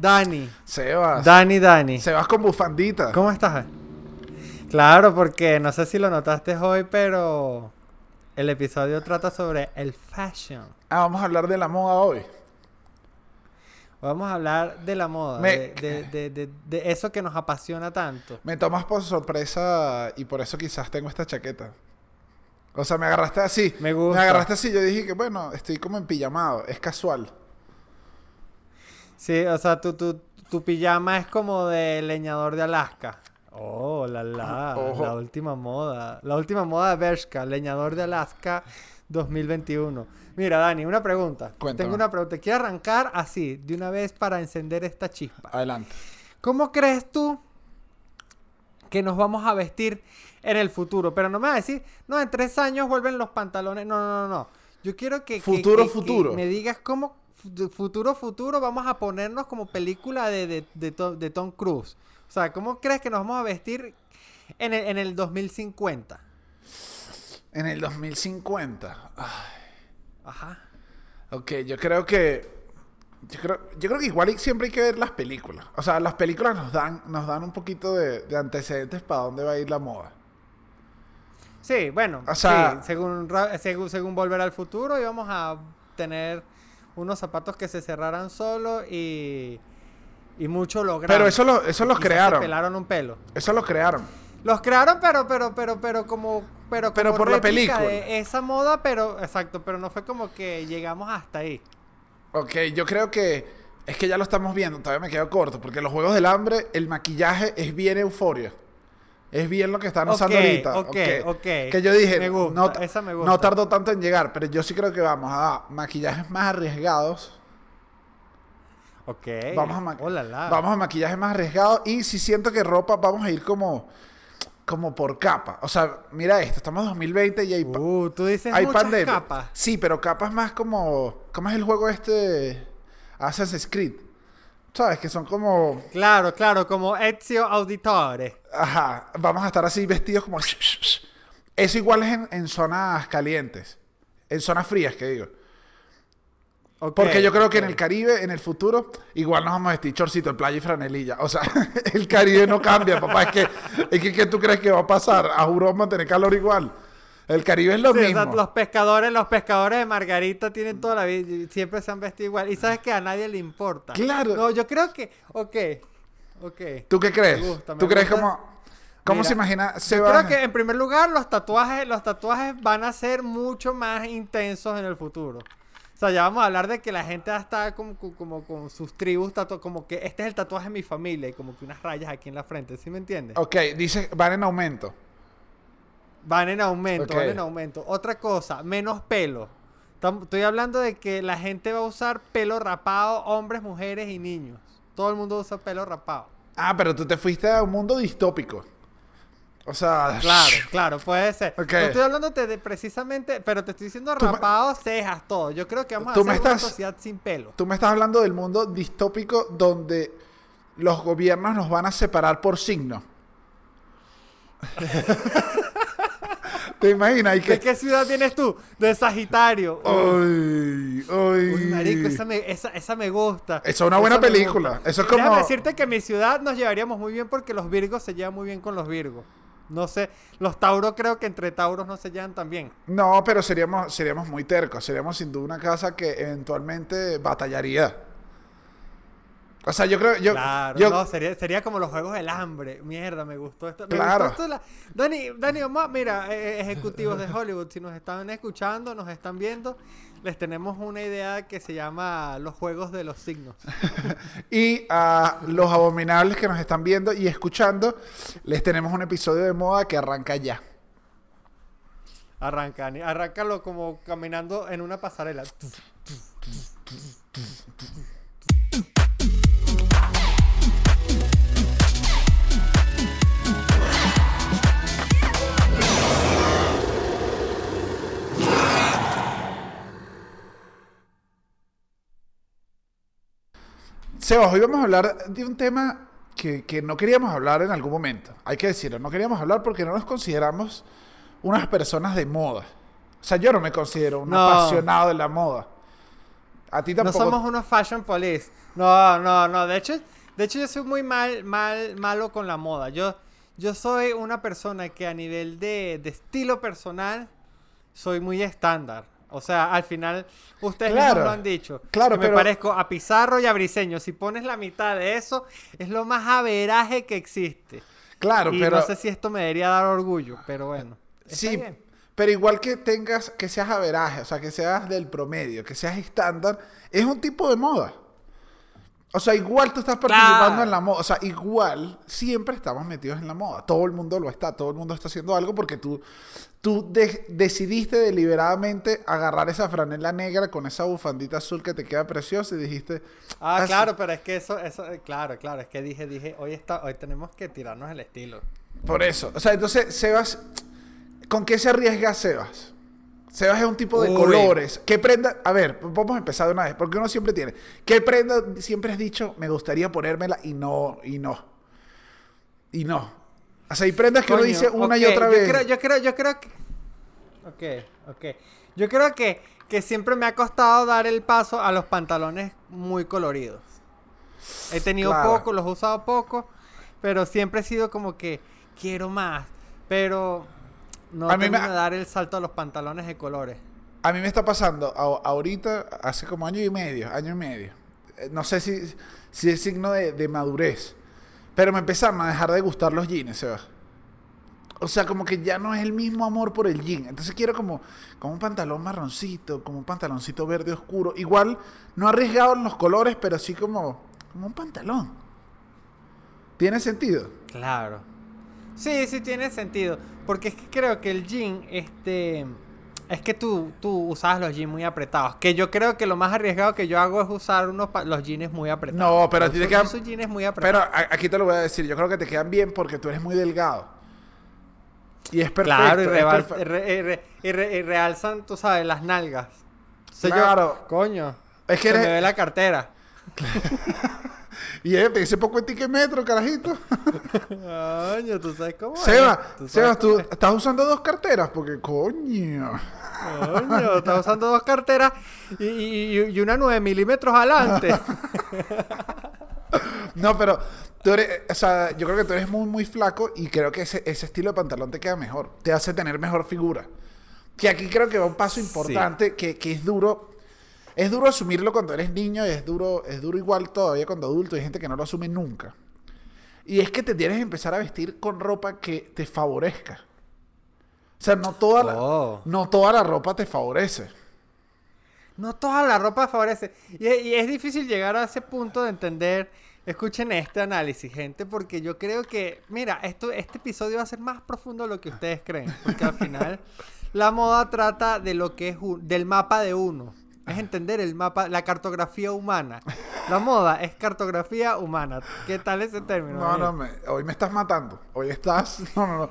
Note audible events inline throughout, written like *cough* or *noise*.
Dani. Sebas. Dani, Dani. Sebas con bufandita. ¿Cómo estás? Claro, porque no sé si lo notaste hoy, pero el episodio trata sobre el fashion. Ah, vamos a hablar de la moda hoy. Vamos a hablar de la moda, Me- de, de- de- de- de eso que nos apasiona tanto. Me tomas por sorpresa y por eso quizás tengo esta chaqueta. O sea, me agarraste así. Me gusta. Me agarraste así. Yo dije que, bueno, estoy como en pijamado. Es casual. Sí, o sea, tu, tu, tu pijama es como de leñador de Alaska. Oh, la la, Ojo. la última moda. La última moda de Bershka, leñador de Alaska 2021. Mira, Dani, una pregunta. Cuéntame. Tengo una pregunta. Quiero arrancar así, de una vez para encender esta chispa. Adelante. ¿Cómo crees tú que nos vamos a vestir en el futuro? Pero no me vas a decir, no, en tres años vuelven los pantalones. No, no, no, no. Yo quiero que... que- Futuro, que- que futuro. me digas cómo... fu- Futuro, futuro, vamos a ponernos como película de, de, de Tom, de Tom Cruise. O sea, ¿cómo crees que nos vamos a vestir en el, en el 2050? En el 2050. Ay, Ajá. ok, yo creo que. Yo creo, yo creo que igual siempre hay que ver las películas. O sea, las películas nos dan, nos dan un poquito de, de antecedentes para dónde va a ir la moda. Sí, bueno, O sea- sí, según, según, según Volver al Futuro íbamos a tener unos zapatos que se cerraran solo y, y mucho holograma. Pero eso, lo, eso los Quizás se crearon. pelaron un pelo. Eso lo crearon. Los crearon, pero, pero, pero, pero como, pero, Pero como por la película. de esa moda, pero, exacto, pero no fue como que llegamos hasta ahí. Ok, yo creo que es que ya lo estamos viendo, todavía me quedo corto, porque los Juegos del Hambre, el maquillaje es bien euforia. Es bien lo que están usando ahorita. ok, ok. Que yo dije, Me gusta, no, esa me no gusta. tardó tanto en llegar, pero yo sí creo que vamos a maquillajes más arriesgados. Ok. Vamos a, ma- Oh, la, la. vamos a maquillajes más arriesgados. Y si siento que ropa vamos a ir como, como por capa. O sea, mira esto, estamos en 2020 y hay, Uh, tú dices hay muchas pandemia. capas. Sí, pero capas más como... ¿Cómo es el juego este? Assassin's Creed. ¿Sabes? Que son como... Claro, claro, como Ezio Auditore. Ajá, vamos a estar así vestidos como... Eso igual es en, en zonas calientes. En zonas frías, que digo. Ok, Porque yo creo que en el Caribe, en el futuro, igual nos vamos a vestir chorcito en playa y franelilla. O sea, *laughs* el Caribe no cambia, papá. Es que, es que ¿qué tú crees que va a pasar? A juro vamos a tener calor igual. El Caribe es lo Sí, o mismo. sea, los pescadores, los pescadores de Margarita tienen toda la vida, siempre se han vestido igual. Y sabes que a nadie le importa. Claro. No, yo creo que, ok, ok. ¿Tú qué crees? Me gusta, me ¿Tú crees gusta. como... ¿Cómo Mira, se imagina Yo creo que en primer lugar los tatuajes, los tatuajes van a ser mucho más intensos en el futuro. O sea, ya vamos a hablar de que la gente va a estar como, como, con sus tribus, tatu- como que este es el tatuaje de mi familia y como que unas rayas aquí en la frente, ¿sí me entiendes? Ok, dice, van en aumento. Van en aumento, van en aumento. Otra cosa, menos pelo. Estoy hablando de que la gente va a usar pelo rapado, hombres, mujeres y niños. Todo el mundo usa pelo rapado. Ah, pero tú te fuiste a un mundo distópico. O sea... Claro, *laughs* claro, puede ser. Ok. No estoy hablando de precisamente, pero te estoy diciendo me- rapado, cejas, todo. Yo creo que vamos a hacer me una estás- sociedad sin pelo. Tú me estás hablando del mundo distópico donde los gobiernos nos van a separar por signo. *laughs* ¿Te imaginas? Y ¿De qué ciudad vienes tú? De Sagitario. Ay, ay. Uy, marico, esa me, esa, esa me gusta. Esa es una buena película. Eso es Déjame como- decirte que en mi ciudad nos llevaríamos muy bien porque los virgos se llevan muy bien con los virgos. No sé, los tauros creo que entre tauros no se llevan tan bien. No, pero seríamos, seríamos muy tercos. Seríamos sin duda una casa que eventualmente batallaría. O sea, yo creo... Yo, claro, yo- no, sería, sería como los juegos del hambre. Mierda, me gustó esto. Me Claro. gustó esto la- Dani, Dani, vamos a- mira, eh, ejecutivos de Hollywood, si nos están escuchando, nos están viendo, les tenemos una idea que se llama los juegos de los signos. *laughs* Y a los abominables que nos están viendo y escuchando, les tenemos un episodio de moda que arranca ya. Arranca, arráncalo como caminando en una pasarela. Sebas, hoy vamos a hablar de un tema que, que no queríamos hablar en algún momento. Hay que decirlo, no queríamos hablar porque no nos consideramos unas personas de moda. O sea, yo no me considero un No. apasionado de la moda. A ti No tampoco. somos unos fashion police. No, no, no. De hecho, de hecho yo soy muy mal, mal, malo con la moda. Yo, yo soy una persona que a nivel de, de estilo personal soy muy estándar. O sea, al final, ustedes Claro, lo han dicho. claro, que me pero- parezco a Pizarro y a Briseño. Si pones la mitad de eso, es lo más averaje que existe. Claro, y pero. no sé si esto me debería dar orgullo, pero bueno. Sí, bien. pero igual que tengas, que seas averaje, o sea, que seas del promedio, que seas estándar, es un tipo de moda. O sea, igual tú estás participando Claro. en la moda. O sea, igual siempre estamos metidos en la moda. Todo el mundo lo está, todo el mundo está haciendo algo porque tú, tú de- decidiste deliberadamente agarrar esa franela negra con esa bufandita azul que te queda preciosa y dijiste... Ah, "Así". claro, pero es que eso, eso, claro, claro, es que dije, dije, hoy está, hoy tenemos que tirarnos el estilo. Por eso. O sea, entonces, Sebas, ¿con qué se arriesga Sebas? Sebas es un tipo de Uy. colores. ¿Qué prenda? A ver, vamos a empezar de una vez, porque uno siempre tiene. ¿Qué prenda siempre has dicho, me gustaría ponérmela y no, y no? Y no. O sea, hay prendas que uno dice una y otra yo vez. Creo, yo creo, yo creo que. Ok, ok. Yo creo que, que siempre me ha costado dar el paso a los pantalones muy coloridos. He tenido Claro. poco, los he usado poco, pero siempre he sido como que quiero más. Pero no A mí me- de dar el salto a los pantalones de colores. A mí me está pasando a- ahorita, hace como año y medio, año y medio. Eh, No sé si, si es signo de, de madurez. Pero me empezaron a dejar de gustar los jeans, Sebas. O sea, como que ya no es el mismo amor por el jean. Entonces quiero como, como un pantalón marroncito, como un pantaloncito verde oscuro. Igual, no arriesgado en los colores, pero sí como, como un pantalón. ¿Tiene sentido? Claro. Sí, sí tiene sentido. Porque es que creo que el jean, este. Es que tú, tú usabas los jeans muy apretados. Que yo creo que lo más arriesgado que yo hago es usar unos los jeans muy apretados. No, pero a ti te quedan- jeans muy Pero apretados. a- aquí te lo voy a decir. Yo creo que te quedan bien porque tú eres muy delgado. Y es perfecto. claro, y, es rebal- perfe- re- y re- y re- y realzan, tú sabes, las nalgas. O sea, yo- Claro. coño. Es que se eres- me ve la cartera. *laughs* Y ella te dice poco etiquemetro, carajito. Coño, tú sabes cómo es. Seba, Tú sabes Sebas, tú es. estás usando dos carteras porque coño. Coño, estás usando dos carteras y, y- y- y una 9 milímetros adelante. *laughs* No, pero tú eres, o sea, yo creo que tú eres muy, muy flaco y creo que ese, ese estilo de pantalón te queda mejor. Te hace tener mejor figura. Que aquí creo que va un paso importante que, que es duro. Es duro asumirlo cuando eres niño y es duro, es duro igual todavía cuando adulto. Hay gente que no lo asume nunca. Y es que te tienes que empezar a vestir con ropa que te favorezca. O sea, no toda la, Oh. no toda la ropa te favorece. No toda la ropa favorece. Y, es- y es difícil llegar a ese punto de entender. Escuchen este análisis, gente, porque yo creo que, mira, esto, este episodio va a ser más profundo de lo que ustedes creen. Porque al final *laughs* la moda trata de lo que es un- del mapa de uno. Es entender el mapa, la cartografía humana. La moda es cartografía humana. ¿Qué tal ese término? No, no, me- hoy me estás matando. Hoy estás. *laughs* No, no, no.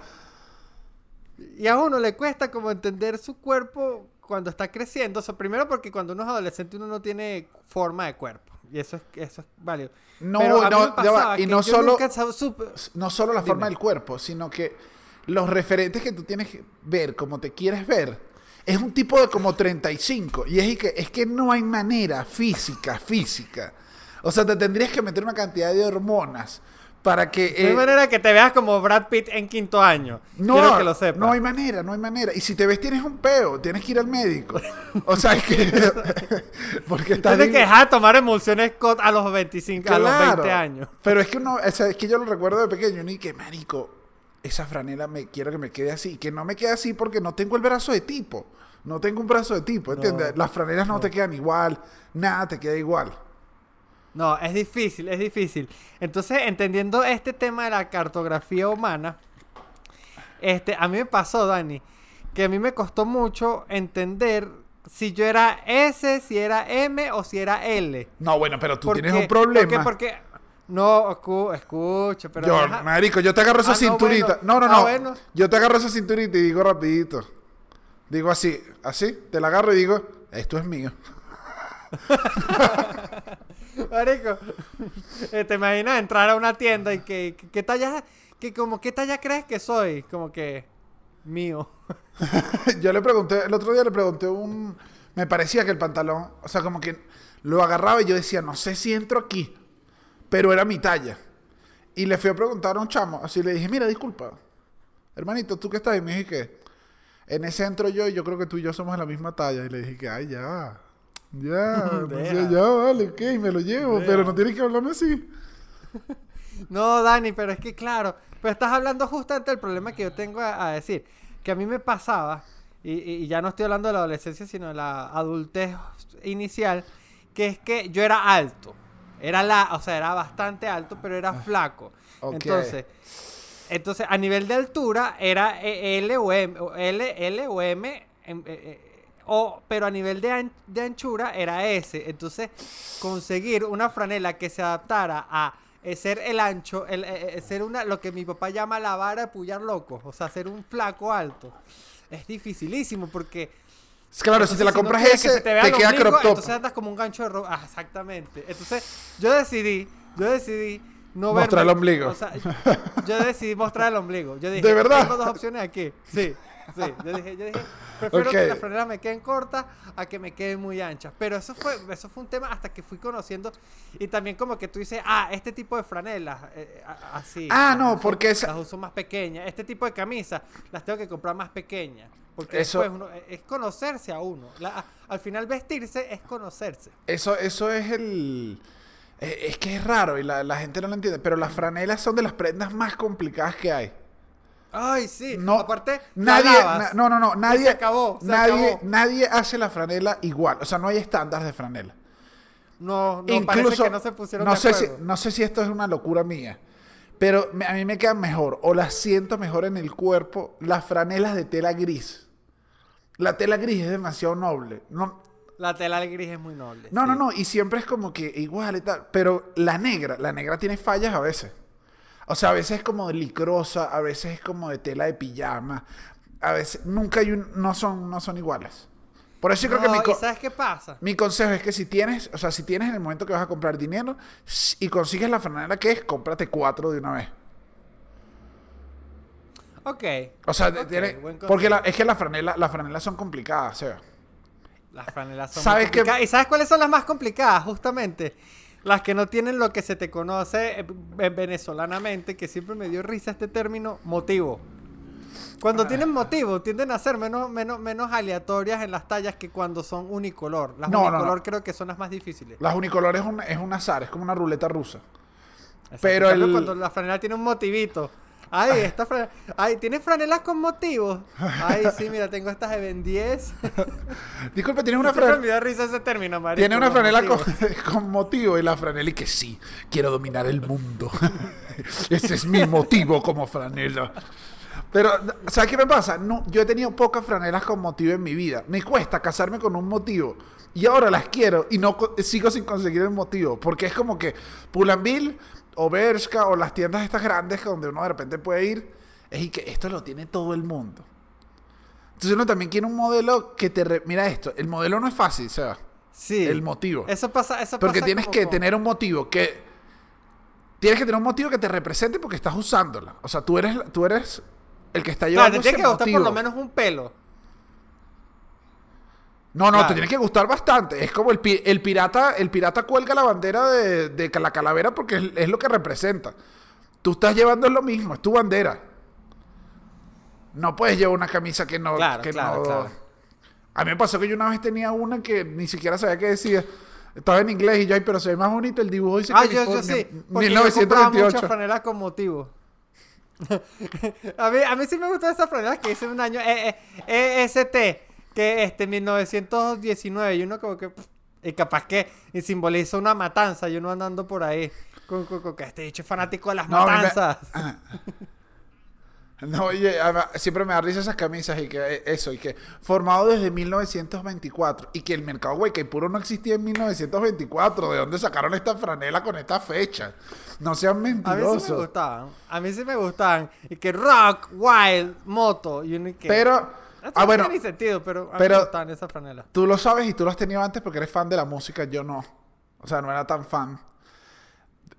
Y a uno le cuesta como entender su cuerpo cuando está creciendo. O sea, primero porque cuando uno es adolescente uno no tiene forma de cuerpo. Y eso es, eso es válido. No, Pero no, ya y no solo- No solo la Dime. forma del cuerpo, sino que los referentes que tú tienes que ver, como te quieres ver, es un tipo de como 35. Y es y que, es que no hay manera física, física. O sea, te tendrías que meter una cantidad de hormonas para que... No hay eh, manera que te veas como Brad Pitt en quinto año. no, Quiero que lo sepas. no hay manera, no hay manera. Y si te ves tienes un peo, tienes que ir al médico. O sea, es que... *laughs* porque estás... Tienes que dejar de tomar emulsiones a los 25, a los 20 años. Pero es que uno, o sea, es que yo lo recuerdo de pequeño, ni que marico, esa franela me quiero que me quede así, que no me quede así porque no tengo el brazo de tipo. No tengo un brazo de tipo, ¿entiendes? No, Las franelas no, te quedan igual, nada te queda igual. No, es difícil, es difícil. Entonces, entendiendo este tema de la cartografía humana, este, a mí me pasó, Dani, que a mí me costó mucho entender si yo era S, si era M o si era L. No, bueno, pero tú ¿Por tienes un problema. ¿Por qué? Porque no, escu- escucha, pero yo, deja- marico, yo te agarro esa Ah, no, cinturita. bueno. No, no, Ah, no. bueno. Yo te agarro esa cinturita y digo rapidito. Digo así, así, te la agarro y digo, esto es mío. *laughs* Marico, eh, te imaginas entrar a una tienda y que, que- ¿qué talla, que como qué talla crees que soy? Como que mío. *laughs* yo le pregunté, el otro día le pregunté un me parecía que el pantalón, o sea, como que lo agarraba y yo decía, no sé si entro aquí, pero era mi talla. Y le fui a preguntar a un chamo, así le dije, mira, disculpa, hermanito, ¿tú qué estás? Y me dije que en ese entro yo y yo creo que tú y yo somos de la misma talla. Y le dije que, ay, ya, ya, *laughs* Deja. ya, vale, ok, me lo llevo, Deja. pero no tienes que hablarme así. *laughs* No, Dani, pero es que claro, pero estás hablando justamente del problema que yo tengo a, a decir, que a mí me pasaba, y- y ya no estoy hablando de la adolescencia, sino de la adultez inicial, que es que yo era alto, era la, o sea, era bastante alto, pero era flaco. ok. Entonces, entonces a nivel de altura era eh, L o M, L, L o M, em, eh, eh, o, pero a nivel de, an- de anchura era S. Entonces, conseguir una franela que se adaptara a ser el ancho, el, ser una, lo que mi papá llama la vara de pullar locos, o sea, ser un flaco alto. Es dificilísimo porque Es Claro, si te la compras ese, se te queda crop top. Entonces andas como un gancho de ropa. Ah, exactamente. Entonces, yo decidí, yo decidí no Mostrar verme- el ombligo. o sea, yo decidí mostrar el ombligo. Yo dije, ¿De verdad? Tengo dos opciones aquí. Sí, sí. Yo dije, yo dije, prefiero que las franelas me queden cortas a que me queden muy anchas. Pero eso fue, eso fue un tema hasta que fui conociendo. Y también como que tú dices, ah, este tipo de franelas, eh, a- así. Ah, no, uso- porque esa- Las uso más pequeñas. Este tipo de camisas las tengo que comprar más pequeñas. Porque Eso- uno, es conocerse a uno. La- al final vestirse es conocerse. Eso, eso es el... eh, Es que es raro y la, la gente no lo entiende, pero las franelas son de las prendas más complicadas que hay. Ay, sí. No, Aparte, nadie, na- no, no, no, nadie, se acabó, se nadie, acabó. nadie hace la franela igual, o sea, no hay estándar de franela. No, no, Incluso, parece que no se pusieron no de sé si, no sé si esto es una locura mía, pero a mí me quedan mejor o las siento mejor en el cuerpo las franelas de tela gris. La tela gris es demasiado noble. No, La tela gris es muy noble. no, no, no, y siempre es como que igual y tal, pero la negra, la negra tiene fallas a veces. O sea, a veces es como de licrosa, a veces es como de tela de pijama, a veces nunca hay un, no son, no son iguales. Por eso yo creo que mi, ¿y co- sabes qué pasa? mi consejo es que si tienes, o sea, si tienes en el momento que vas a comprar dinero y consigues la franela que es, cómprate cuatro de una vez. Ok. O sea, tiene- porque la- es que las franelas, las franelas son complicadas, o sea. Las franelas son ¿Sabes complicadas. ¿Y sabes cuáles son las más complicadas? Justamente. Las que no tienen lo que se te conoce eh, eh, venezolanamente, que siempre me dio risa este término, motivo. Cuando Ah. tienen motivo, tienden a ser menos, menos, menos aleatorias en las tallas que cuando son unicolor. Las No, unicolor no. creo que son las más difíciles. Las unicolores es un, es un azar, es como una ruleta rusa. Pero el- cuando la franela tiene un motivito. Ay, esta franela. Ay, ¿tienes franelas con motivos? Ay, sí, mira, tengo estas de Ben 10. *laughs* Disculpe, tienes una franela. me da risa ese término, marico. Tiene una franela *laughs* con, motivo y la franela y que sí, quiero dominar el mundo. *laughs* Ese es mi motivo como franela. Pero, ¿sabes qué me pasa? No, yo he tenido pocas franelas con motivo en mi vida. Me cuesta casarme con un motivo. Y ahora las quiero y no sigo sin conseguir el motivo. Porque es como que Pull&Bear o Bershka o las tiendas estas grandes donde uno de repente puede ir. Es y que esto lo tiene todo el mundo. Entonces uno también quiere un modelo que te... re- Mira esto, el modelo no es fácil, Seba. Sí. El motivo. Eso pasa, eso Porque pasa tienes como que tener un motivo que. Tienes que tener un motivo que te represente porque estás usándola. O sea, tú eres, tú eres el que está Claro, llevando te tiene que gustar por lo menos un pelo. No, no, Claro. te tiene que gustar bastante. Es como el, pi- el pirata, el pirata cuelga la bandera de, de la calavera porque es, es lo que representa. Tú estás llevando lo mismo, es tu bandera. No puedes llevar una camisa que no. Claro, que claro, no-. A mí me pasó que yo una vez tenía una que ni siquiera sabía qué decía. Estaba en inglés y yo, ay, pero se ve más bonito el dibujo. Dice Ah, yo, yo sí. Porque yo compraba 1928. muchas franelas con motivo. *laughs* a, mí, a mí sí me gustan esas franelas que hice un año. Eh, eh, EST, que este, 1919. Y uno como que... Y capaz que y simboliza una matanza. Y uno andando por ahí. Con, con- con que este dicho fanático de las No, me- matanzas. *laughs* No, oye, siempre me da risa esas camisas y que eh, eso, y que formado desde 1924 y que el mercado güey, que puro no existía en 1924. ¿De dónde sacaron esta franela con esta fecha? No sean A mí sí me mentirosos. gustaban. A mí sí me gustaban. Y que rock, wild, moto. Y uno y que... Pero, Ah, no bueno, tiene ni sentido, pero a mí pero- me gustaban esas franelas. tú lo sabes y tú lo has tenido antes porque eres fan de la música, yo no. O sea, no era tan fan.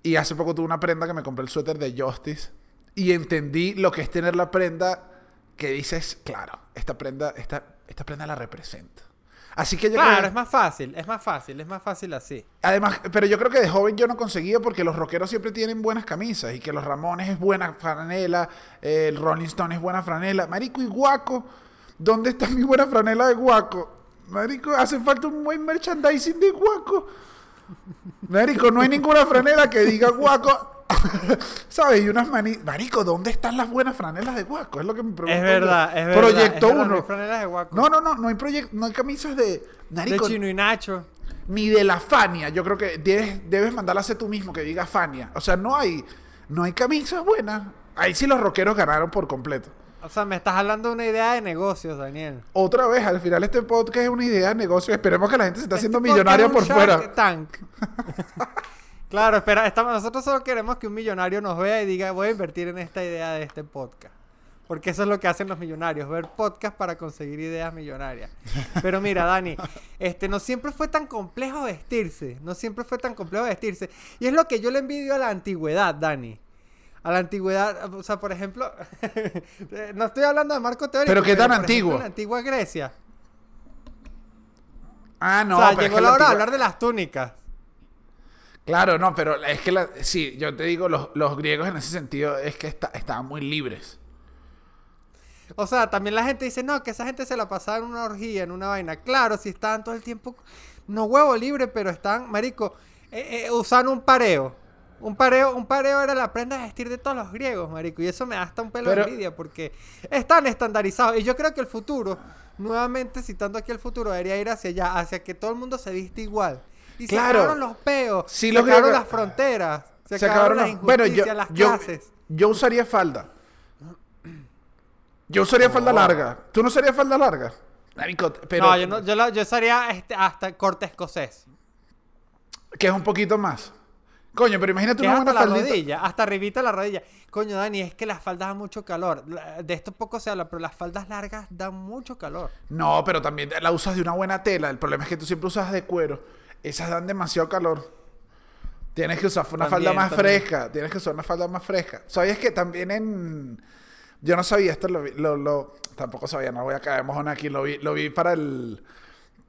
Y hace poco tuve una prenda que me compré el suéter de Justice y entendí lo que es tener la prenda que dices, claro, esta prenda, esta, esta prenda la representa. Así que yo Claro, creo- es más fácil, es más fácil, es más fácil así. Además, pero yo creo que de joven yo no conseguía porque los rockeros siempre tienen buenas camisas y que los Ramones es buena franela, eh, el Rolling Stone es buena franela. Marico, y Guaco, ¿dónde está mi buena franela de Guaco? Marico, hace falta un buen merchandising de Guaco. Marico, no hay ninguna franela que diga Guaco. *laughs* ¿Sabes? Y unas mani... Marico, ¿dónde están las buenas franelas de Guaco? Es lo que me pregunto. Es yo. verdad, es verdad. Proyecto es verdad, no hay 1. franelas de guaco. No, no, no, no hay no hay camisas de. de Marico, Chino y Nacho. ni de la Fania. Yo creo que debes, debes mandarla a hacer tú mismo que diga Fania. O sea, no hay, no hay camisas buenas. Ahí sí los rockeros ganaron por completo. O sea, me estás hablando de una idea de negocios, Daniel. Otra vez, al final este podcast es una idea de negocio. Esperemos que la gente se está haciendo Este millonaria podcast por es un fuera. Shark Tank. *laughs* claro, espera, estamos, nosotros solo queremos que un millonario nos vea y diga, voy a invertir en esta idea de este podcast. Porque eso es lo que hacen los millonarios, ver podcast para conseguir ideas millonarias. Pero mira, Dani, *laughs* este no siempre fue tan complejo vestirse, no siempre fue tan complejo vestirse. Y es lo que yo le envidio a la antigüedad, Dani. A la antigüedad, o sea, por ejemplo, *laughs* no estoy hablando de marco teórico. ¿Pero qué tan ejemplo, antiguo? en la antigua Grecia. Ah, no. o sea, pero es llegó que la hora de antigua- hablar de las túnicas. Claro, no, pero es que la- sí, yo te digo, los, los griegos en ese sentido es que está- estaban muy libres. O sea, también la gente dice, no, que esa gente se la pasaba en una orgía, en una vaina. Claro, si estaban todo el tiempo, no huevo libre, pero están, marico, eh, eh, usando un pareo. Un pareo, un pareo era la prenda de vestir de todos los griegos, marico. Y eso me da hasta un pelo Pero- de envidia porque están estandarizados. Y yo creo que el futuro, nuevamente citando aquí el futuro, debería ir hacia allá, hacia que todo el mundo se viste igual. Y Claro. se acabaron los peos, Sí, se los acabaron griegos- las fronteras, se, Se acabaron, acabaron las los- Bueno, yo, injusticias, las yo, clases. yo usaría falda. Yo usaría falda larga. ¿Tú no usarías falda larga? Pero no, yo, no, yo, la- yo usaría este, hasta corte escocés. que es un poquito más. Coño, pero imagínate una hasta buena la faldita. rodilla, hasta arribita la rodilla. Coño, Dani, es que las faldas dan mucho calor. De esto poco se habla, pero las faldas largas dan mucho calor. No, pero también la usas de una buena tela. El problema es que tú siempre usas de cuero. Esas dan demasiado calor. Tienes que usar una También, falda más también. fresca. Tienes que usar una falda más fresca. ¿Sabías que también en... Yo no sabía esto, lo, vi- lo, lo- tampoco sabía, no voy a caer mojón aquí. Lo vi, lo vi para el...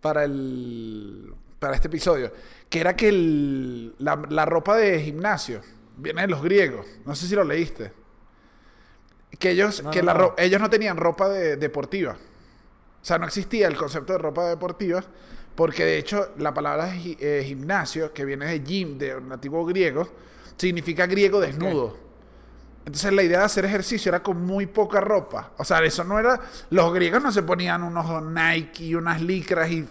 Para el... Para este episodio. Que era que el, la, la ropa de gimnasio viene de los griegos. No sé si lo leíste. Que ellos, No, que no, la no. ellos no tenían ropa de- deportiva. O sea, no existía el concepto de ropa deportiva, porque de hecho la palabra eh, gimnasio, que viene de gym, de un antiguo griego, significa griego desnudo. Entonces la idea de hacer ejercicio era con muy poca ropa. O sea, eso no era... Los griegos no se ponían unos Nike y unas licras y...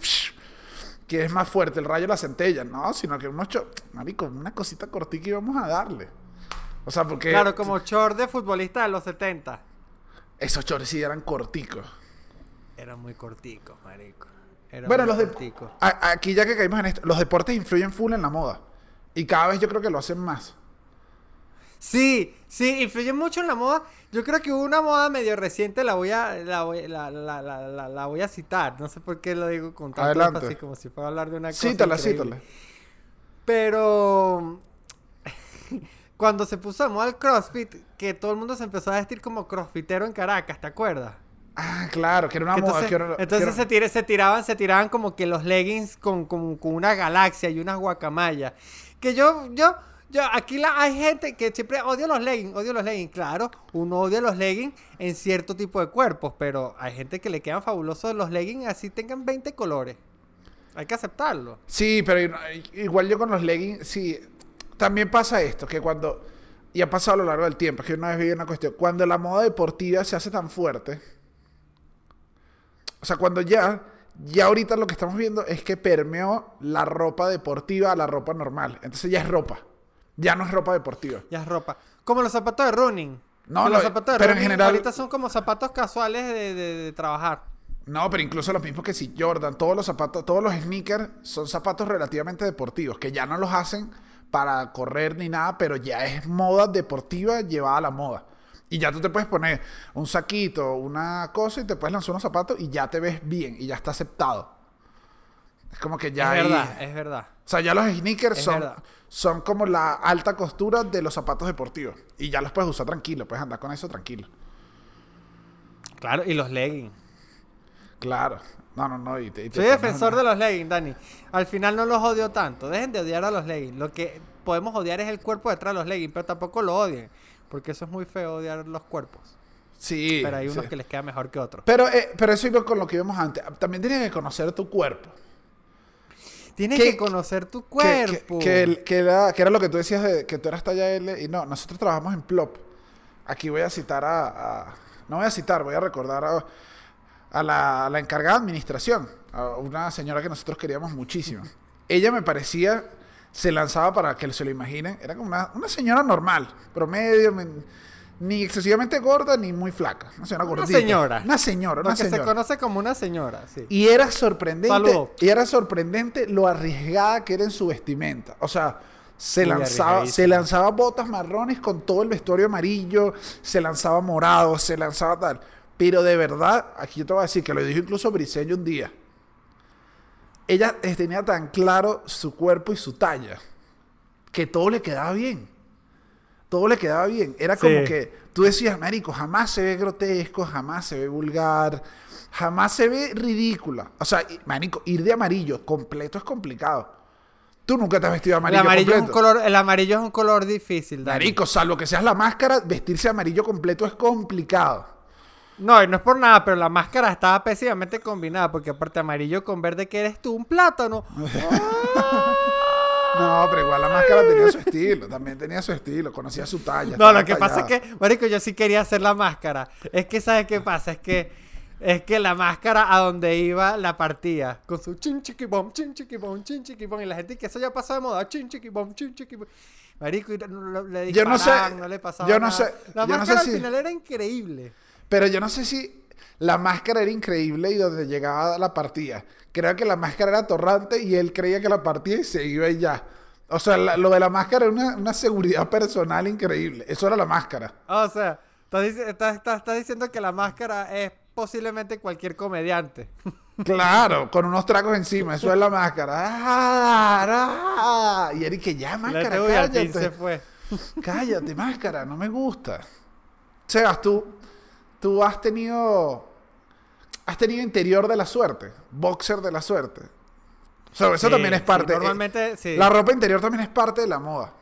que es más fuerte, el rayo y la centella. No, sino que unos... cho- Marico, una cosita cortica íbamos a darle. O sea, porque... Claro, como short de futbolista de los 70. Esos chores sí eran corticos. Eran muy corticos, marico. Eran Bueno, muy los de, corticos. aquí ya que caímos en esto, los deportes influyen full en la moda. Y cada vez yo creo que lo hacen más. Sí, sí, influye mucho en la moda. Yo creo que hubo una moda medio reciente, la voy a, la voy, la, la, la, la- voy a citar. No sé por qué lo digo con tanto énfasis, como si fuera a hablar de una cosa Cítala, increíble. cítala. Pero *laughs* cuando se puso de moda el CrossFit, que todo el mundo se empezó a vestir como crossfitero en Caracas, ¿te acuerdas? Ah, claro, que era una Que moda. entonces que era- que entonces era- se, tira- se tiraban, se tiraban como que los leggings con, con, con una galaxia y unas guacamayas. Que yo, yo, yo, aquí la, hay gente que siempre odio los leggings, odio los leggings. Claro, uno odia los leggings en cierto tipo de cuerpos, pero hay gente que le quedan fabulosos los leggings así tengan 20 colores. Hay que aceptarlo. Sí, pero igual yo con los leggings, sí. También pasa esto, que cuando... Y ha pasado a lo largo del tiempo, es que una vez vi una cuestión. Cuando la moda deportiva se hace tan fuerte... O sea, cuando ya... Ya ahorita lo que estamos viendo es que permeó la ropa deportiva a la ropa normal. Entonces ya es ropa. Ya no es ropa deportiva. Ya es ropa. Como los zapatos de running. No, los zapatos de pero en general- ahorita son como zapatos casuales de, de- de trabajar. No, pero incluso los mismos que si Jordan, todos los zapatos, todos los sneakers son zapatos relativamente deportivos, que ya no los hacen para correr ni nada, pero ya es moda deportiva llevada a la moda. Y ya tú te puedes poner un saquito, una cosa y te puedes lanzar unos zapatos y ya te ves bien y ya está aceptado. Es como que ya es hay- verdad, es verdad. O sea, ya los sneakers Es son, verdad. son como la alta costura de los zapatos deportivos. Y ya los puedes usar tranquilo, puedes andar con eso tranquilo. Claro, y los leggings. Claro. No, no, no. Y te, y te Soy defensor una- de los leggings, Dani. Al final no los odio tanto. Dejen de odiar a los leggings. Lo que podemos odiar es el cuerpo detrás de los leggings, pero tampoco lo odien. Porque eso es muy feo odiar los cuerpos. Sí. Pero hay unos sí. que les queda mejor que otros. Pero, eh, pero eso iba con lo que íbamos antes. También tienes que conocer tu cuerpo. Tienes ¿Qué- que conocer tu cuerpo. Que, que el- que era, lo que tú decías de que tú eras talla L. Y no, nosotros trabajamos en Plop. Aquí voy a citar a. a- no voy a citar, voy a recordar a, a la, a la encargada de administración. A una señora que nosotros queríamos muchísimo. Ella me parecía. Se lanzaba para que se lo imaginen. Era como una, una señora normal, promedio, men- ni excesivamente gorda ni muy flaca. Una señora Una gordita. señora. Una señora, Lo una se conoce como una señora, sí. Y era sorprendente. Saludo. Y era sorprendente lo arriesgada que era en su vestimenta. O sea, se Muy lanzaba, se lanzaba botas marrones con todo el vestuario amarillo, se lanzaba morado, se lanzaba tal. Pero de verdad, aquí yo te voy a decir que lo dijo incluso Briseño un día. Ella eh, tenía tan claro su cuerpo y su talla que todo le quedaba bien. Todo le quedaba bien. Era como que tú decías, Marico, jamás se ve grotesco, jamás se ve vulgar, jamás se ve ridícula. O sea, Marico, ir de amarillo completo es complicado. Tú nunca te has vestido de El amarillo, amarillo, es un completo. color, el amarillo es un color difícil, Dani. Marico, salvo que seas la máscara, vestirse de amarillo completo es complicado. No, y no es por nada, pero la máscara estaba pésimamente combinada, porque aparte amarillo con verde que eres tú, un plátano. *laughs* No, pero igual la máscara tenía su estilo, también tenía su estilo, conocía su talla. No, lo que pasa es que, marico, yo sí quería hacer la máscara. Es que, ¿sabes qué pasa? Es que, es que la máscara a donde iba la partía. Con su chin chiquibom, chin chiquibom, chin chiquibom. Y la gente que eso ya pasó de moda, chin chiquibom, chin chiquibom. Marico, y le Yo no sé- no le pasaba yo no nada. sé- La yo no máscara al final era increíble. Pero yo no sé si la máscara era increíble y donde llegaba la partida. Creo que la máscara era atorrante y él creía que la partida y se iba y ya. O sea, la- lo de la máscara era una, una seguridad personal increíble. Eso era la máscara. O sea, estás, dici- estás- estás- estás diciendo que la máscara es posiblemente cualquier comediante. *laughs* Claro, con unos tragos encima. Eso es la máscara. Ah, ah. Y Eric, que ya, máscara, cállate. se fue. Cállate, máscara, no me gusta. Sebas, tú, tú has tenido. Has tenido interior de la suerte, boxer de la suerte. O sea, eso Sí, también es sí, parte. eh, normalmente, sí. La ropa interior también es parte de la moda.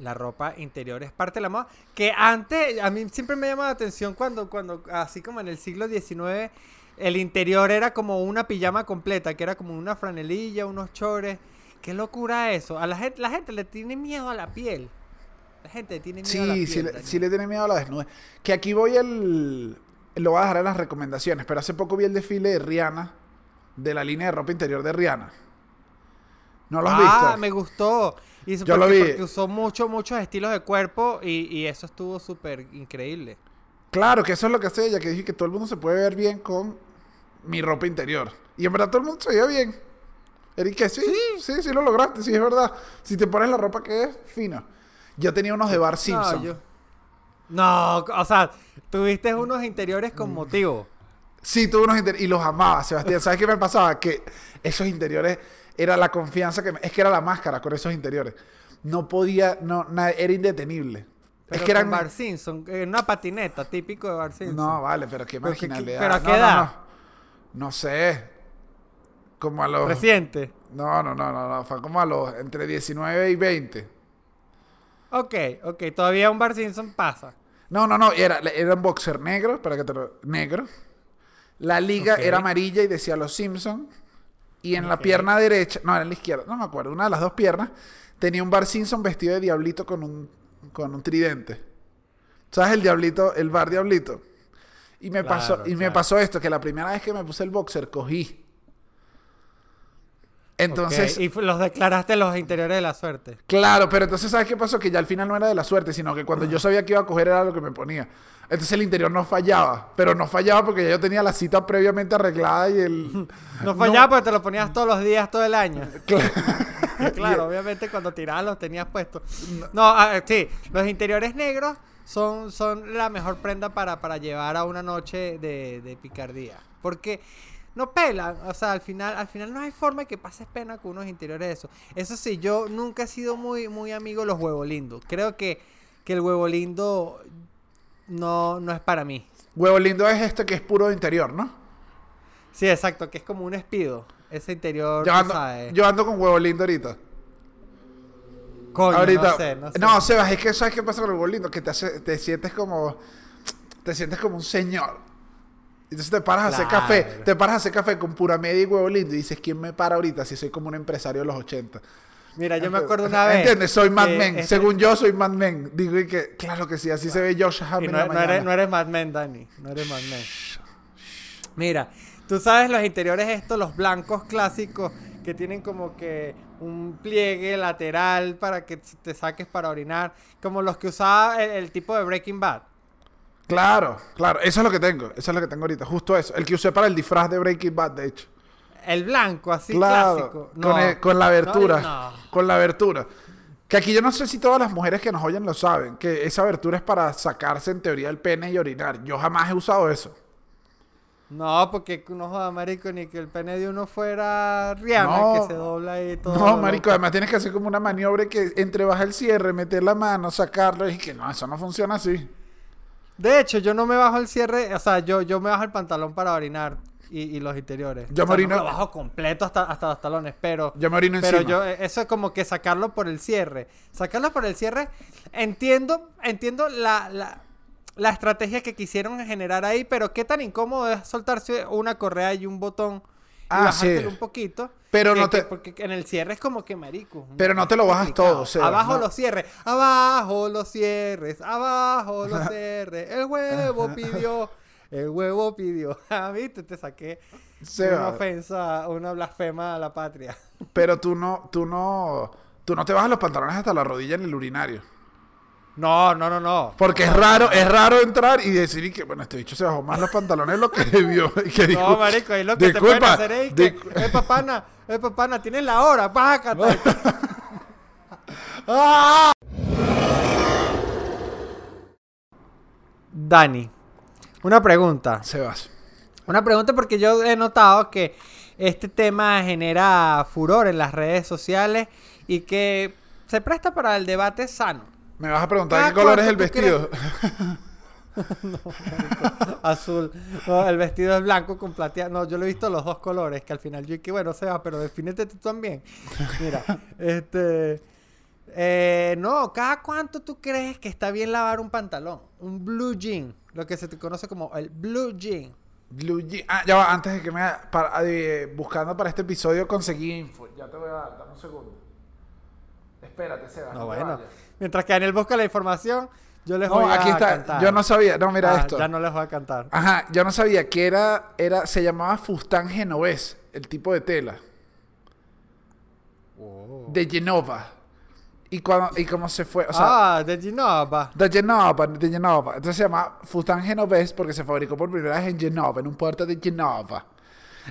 La ropa interior es parte de la moda. Que antes, a mí siempre me llama la atención cuando, cuando así como en el siglo XIX, el interior era como una pijama completa, que era como una franelilla, unos chores. Qué locura eso. A la gente, la gente le tiene miedo a la piel. La gente tiene miedo a la Sí, piel. sí, le, sí le tiene miedo a la desnudez. Que aquí voy el. Lo voy a dejar en las recomendaciones, pero hace poco vi el desfile de Rihanna, de la línea de ropa interior de Rihanna. ¿No lo has ah, visto? me gustó. Y Yo porque, lo vi. porque usó mucho, muchos estilos de cuerpo y, y eso estuvo súper increíble. Claro, que eso es lo que hace ella, que dije que todo el mundo se puede ver bien con mi ropa interior. Y en verdad todo el mundo se veía bien. Eric, que sí, sí, sí, lo lograste, sí, es verdad. Si te pones la ropa que es fina. Yo tenía unos de Bar Simpson. No, yo- No, o sea, tuviste unos interiores con motivo. Sí, tuve unos interiores y los amaba, Sebastián. ¿Sabes qué me pasaba? Que esos interiores era la confianza que me... Es que era la máscara con esos interiores. No podía, no, na- era indetenible. Pero es que eran... Bar Simpson, una patineta, típico de Bar Simpson. No, vale, pero qué Pero marginalidad. pero ¿a No, qué no, edad? No, No sé. Como a los... Reciente. No, no, no, no, no. Fue como a los entre 19 y 20. Ok, ok, todavía un Bar Simpson pasa. No, no, no. Era, era un boxer negro, para que te lo. Negro. La liga era amarilla y decía Los Simpson. Y en la pierna derecha, no, era en la izquierda, no me acuerdo, una de las dos piernas, tenía un Bar Simpson vestido de diablito con un, con un tridente. ¿Sabes el diablito, el bar diablito? Y me Claro, pasó, y me pasó esto, que la primera vez que me puse el boxer cogí. Entonces, Y los declaraste los interiores de la suerte. Claro, pero entonces, ¿sabes qué pasó? Que ya al final no era de la suerte, sino que cuando yo sabía que iba a coger era lo que me ponía. Entonces el interior no fallaba, pero no fallaba porque ya yo tenía la cita previamente arreglada y el... *laughs* No fallaba porque te lo ponías todos los días, todo el año. *laughs* *laughs* Claro. claro, obviamente cuando tirabas los tenías puestos. No, ah, sí, los interiores negros son, son la mejor prenda para, para llevar a una noche de, de picardía. Porque no pelan, o sea, al final, al final no hay forma de que pases pena con unos interiores de eso. Eso sí, yo nunca he sido muy, muy amigo de los huevos lindos. Creo que, que el huevo lindo no, no es para mí. Huevo lindo es este que es puro de interior, ¿no? Sí, exacto, que es como un espido. Ese interior, Yo ando, sabes. yo ando con huevo lindo ahorita. Coño, ahorita. no sé, no sé. No, Sebas, es que ¿sabes qué pasa con el huevo lindo? Que te, hace, te sientes como. Te sientes como un señor. Entonces te paras a hacer Claro. café. Te paras a hacer café con pura media y huevo lindo. Y dices, ¿quién me para ahorita si soy como un empresario de los 80? Mira, yo me acuerdo una vez. ¿Entiendes? Soy Mad Men. este- Según yo, soy Mad Men. Digo y que, claro que sí, así se ve Josh Hammond no, la no eres, no eres Mad Men, Dani. No eres Mad Men. Mira, tú sabes los interiores estos, los blancos clásicos, que tienen como que un pliegue lateral para que te saques para orinar. Como los que usaba el, el tipo de Breaking Bad. Claro, claro. Eso es lo que tengo. Eso es lo que tengo ahorita. Justo eso. El que usé para el disfraz de Breaking Bad, de hecho. El blanco, así claro. clásico. Con, el- con la abertura. No, no. Con la abertura. Que aquí yo no sé si todas las mujeres que nos oyen lo saben. Que esa abertura es para sacarse en teoría el pene y orinar. Yo jamás he usado eso. No, porque no joda, marico, ni que el pene de uno fuera Rihanna, No. que se dobla ahí todo. no, marico. Además tienes que hacer como una maniobra que entre baja el cierre, meter la mano, sacarlo. Y que no, eso no funciona así. De hecho, yo no me bajo el cierre, o sea, yo, yo me bajo el pantalón para orinar y, y los interiores. Yo O me sea, no orino- lo bajo completo hasta, hasta los talones, pero... Yo me orino Pero encima. yo, eso es como que sacarlo por el cierre. Sacarlo por el cierre, entiendo, entiendo la, la, la estrategia que quisieron generar ahí, pero qué tan incómodo es soltarse una correa y un botón Ah, sí. un poquito. Pero que- no te- que- porque en el cierre es como que marico. Pero no te lo bajas complicado. todo, Abajo no. los cierres, abajo los cierres, abajo los cierres. El huevo pidió, el huevo pidió. *laughs* Ah, viste, te saqué una ofensa, una blasfema a la patria. pero tú no, tú no, tú no te bajas los pantalones hasta la rodilla en el urinario. No, no, no, no. Porque es raro, es raro entrar y decir que, bueno, este bicho se bajó más los pantalones de lo que *laughs* vio. Y que No, marico, ahí lo que te pueden hacer es que, eh, papana, eh, papana, tienes la hora, págate. *laughs* ¡Ah! Dani, una pregunta. Sebas. Una pregunta porque yo he notado que este tema genera furor en las redes sociales y que se presta para el debate sano. Me vas a preguntar ¿Cada qué color es el vestido. *laughs* Azul. No, el vestido es blanco con plateado. No, yo lo he visto los dos colores, que al final yo que bueno, se va, pero defínete tú también. Mira, *laughs* este... eh, no, ¿cada cuánto tú crees que está bien lavar un pantalón? Un blue jean, lo que se te conoce como el blue jean. Blue Jean. Ah, ya va, antes de que me para- eh, buscando para este episodio conseguí info. Ya te voy a dar, dame un segundo. Espérate, Sebas. No, te bueno. vayas. Mientras que Daniel busca la información, yo les No, voy a está. cantar. Yo no sabía. No, mira Ah, esto. Ya no les voy a cantar. Ajá, yo no sabía que era, era, se llamaba fustán genovés, el tipo de tela. De Genova. Y cuando, y cómo se fue, o sea, ah, de Genova. de Genova, de Genova. Entonces se llama fustán genovés porque se fabricó por primera vez en Genova, en un puerto de Genova.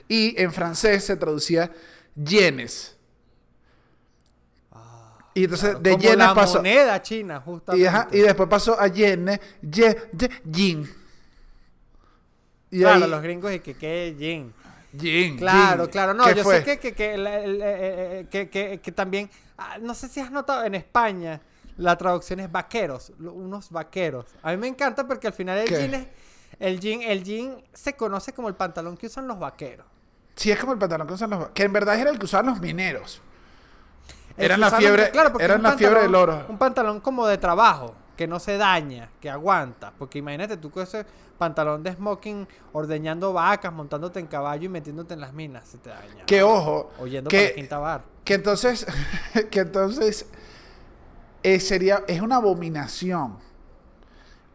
Y en francés se traducía yenes. Y entonces de Como yenes la pasó. moneda china, justamente. Y, ajá, y después pasó a yenes, ye, ye, yin. Y claro, ahí- los gringos y que qué yin. Yin, Claro, yin. claro. No, ¿Qué yo fue? sé que, que, que, la- el- eh, eh, eh, que, que- que también... ah, no sé si has notado, en España la traducción es vaqueros, unos vaqueros. A mí me encanta porque al final el ¿Qué? jean es... El jean, el jean se conoce como el pantalón que usan los vaqueros. Sí, es como el pantalón que usan los... Que en verdad era el que usaban los mineros. Eran la fiebre- eran un la fiebre del oro. Un pantalón como de trabajo, que no se daña, que aguanta. Porque imagínate tú con ese pantalón de smoking ordeñando vacas, montándote en caballo y metiéndote en las minas, se te daña. Que ojo, Oyendo para la que, quinta bar. que entonces... *laughs* que entonces... eh, sería... Es una abominación.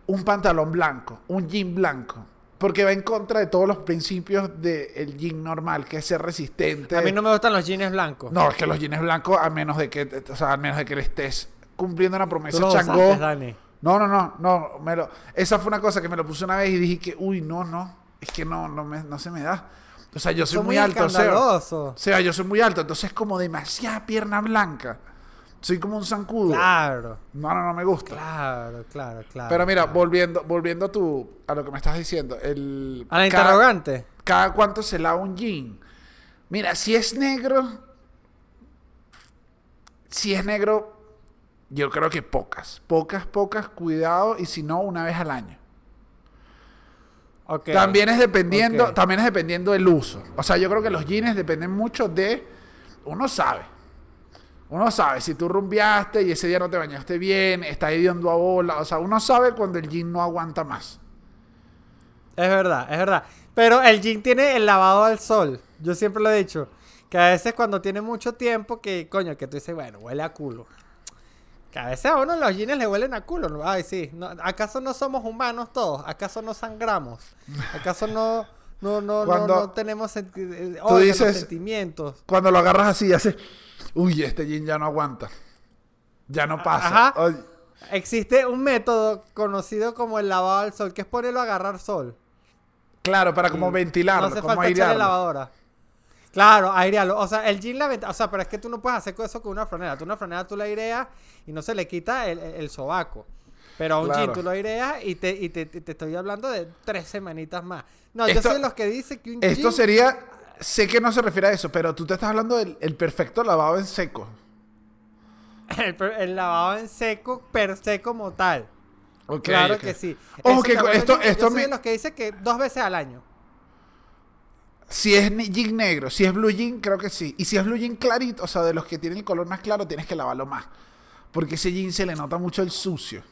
Un pantalón blanco. Un jean blanco. Porque va en contra de todos los principios del jean normal, que es ser resistente. A mí no me gustan los jeans blancos. No, es que los jeans blancos, a menos de que, o sea, a menos de que le estés cumpliendo una promesa los changó. usaste, Dani. No, no, no, no, me lo, esa fue una cosa que me lo puse una vez y dije que, uy, no, no, es que no, no, me, no se me da. O sea, yo soy muy, muy alto, o sea, o sea, yo soy muy alto, entonces es como demasiada pierna blanca. Soy como un zancudo. Claro, No, no, no me gusta. claro, claro, claro. Pero mira, claro. volviendo, volviendo a tu, a lo que me estás diciendo, el A la cada- interrogante. cada cuánto se lava un jean. Mira, si es negro, si es negro, yo creo que pocas, pocas, pocas, cuidado, y si no, una vez al año. También es dependiendo, también es dependiendo del uso. O sea, yo creo que los jeans dependen mucho de. Uno sabe. Uno sabe si tú rumbeaste y ese día no te bañaste bien, está hediondo a bola. O sea, uno sabe cuando el jean no aguanta más. Es verdad, es verdad. Pero el jean tiene el lavado al sol. Yo siempre lo he dicho. Que a veces cuando tiene mucho tiempo, que coño, que tú dices, bueno, huele a culo. Que a veces a uno los jeans le huelen a culo. Ay, sí. no- ¿Acaso no somos humanos todos? ¿Acaso no sangramos? ¿Acaso no, no, no, no, Cuando no tenemos senti- eh, dices- sentimientos? Cuando lo agarras así, hace. Uy, este jean ya no aguanta. Ya no pasa. Ajá. Existe un método conocido como el lavado al sol, que es ponerlo a agarrar sol. claro, para como Y ventilarlo, No hace como falta echarle airearlo. lavadora. Claro, airearlo. O sea, el jean la venta- O sea, pero es que tú no puedes hacer eso con una franela. Tú una franela tú la aireas y no se le quita el, sobaco. Pero a un Claro. jean tú lo aireas y te, y te, te- te estoy hablando de tres semanitas más. No, yo Esto- soy de los que dice que un Esto jean... sería. Sé que no se refiere a eso, pero tú te estás hablando del el perfecto lavado en seco. El, lavado en seco per se como tal. Claro que sí. Ojo que esto- de jean, esto yo soy me- de los que dice que dos veces al año. Si es jean negro, si es blue jean, creo que sí. Y si es blue jean clarito, o sea, de los que tienen el color más claro, tienes que lavarlo más. Porque ese jean se le nota mucho el sucio.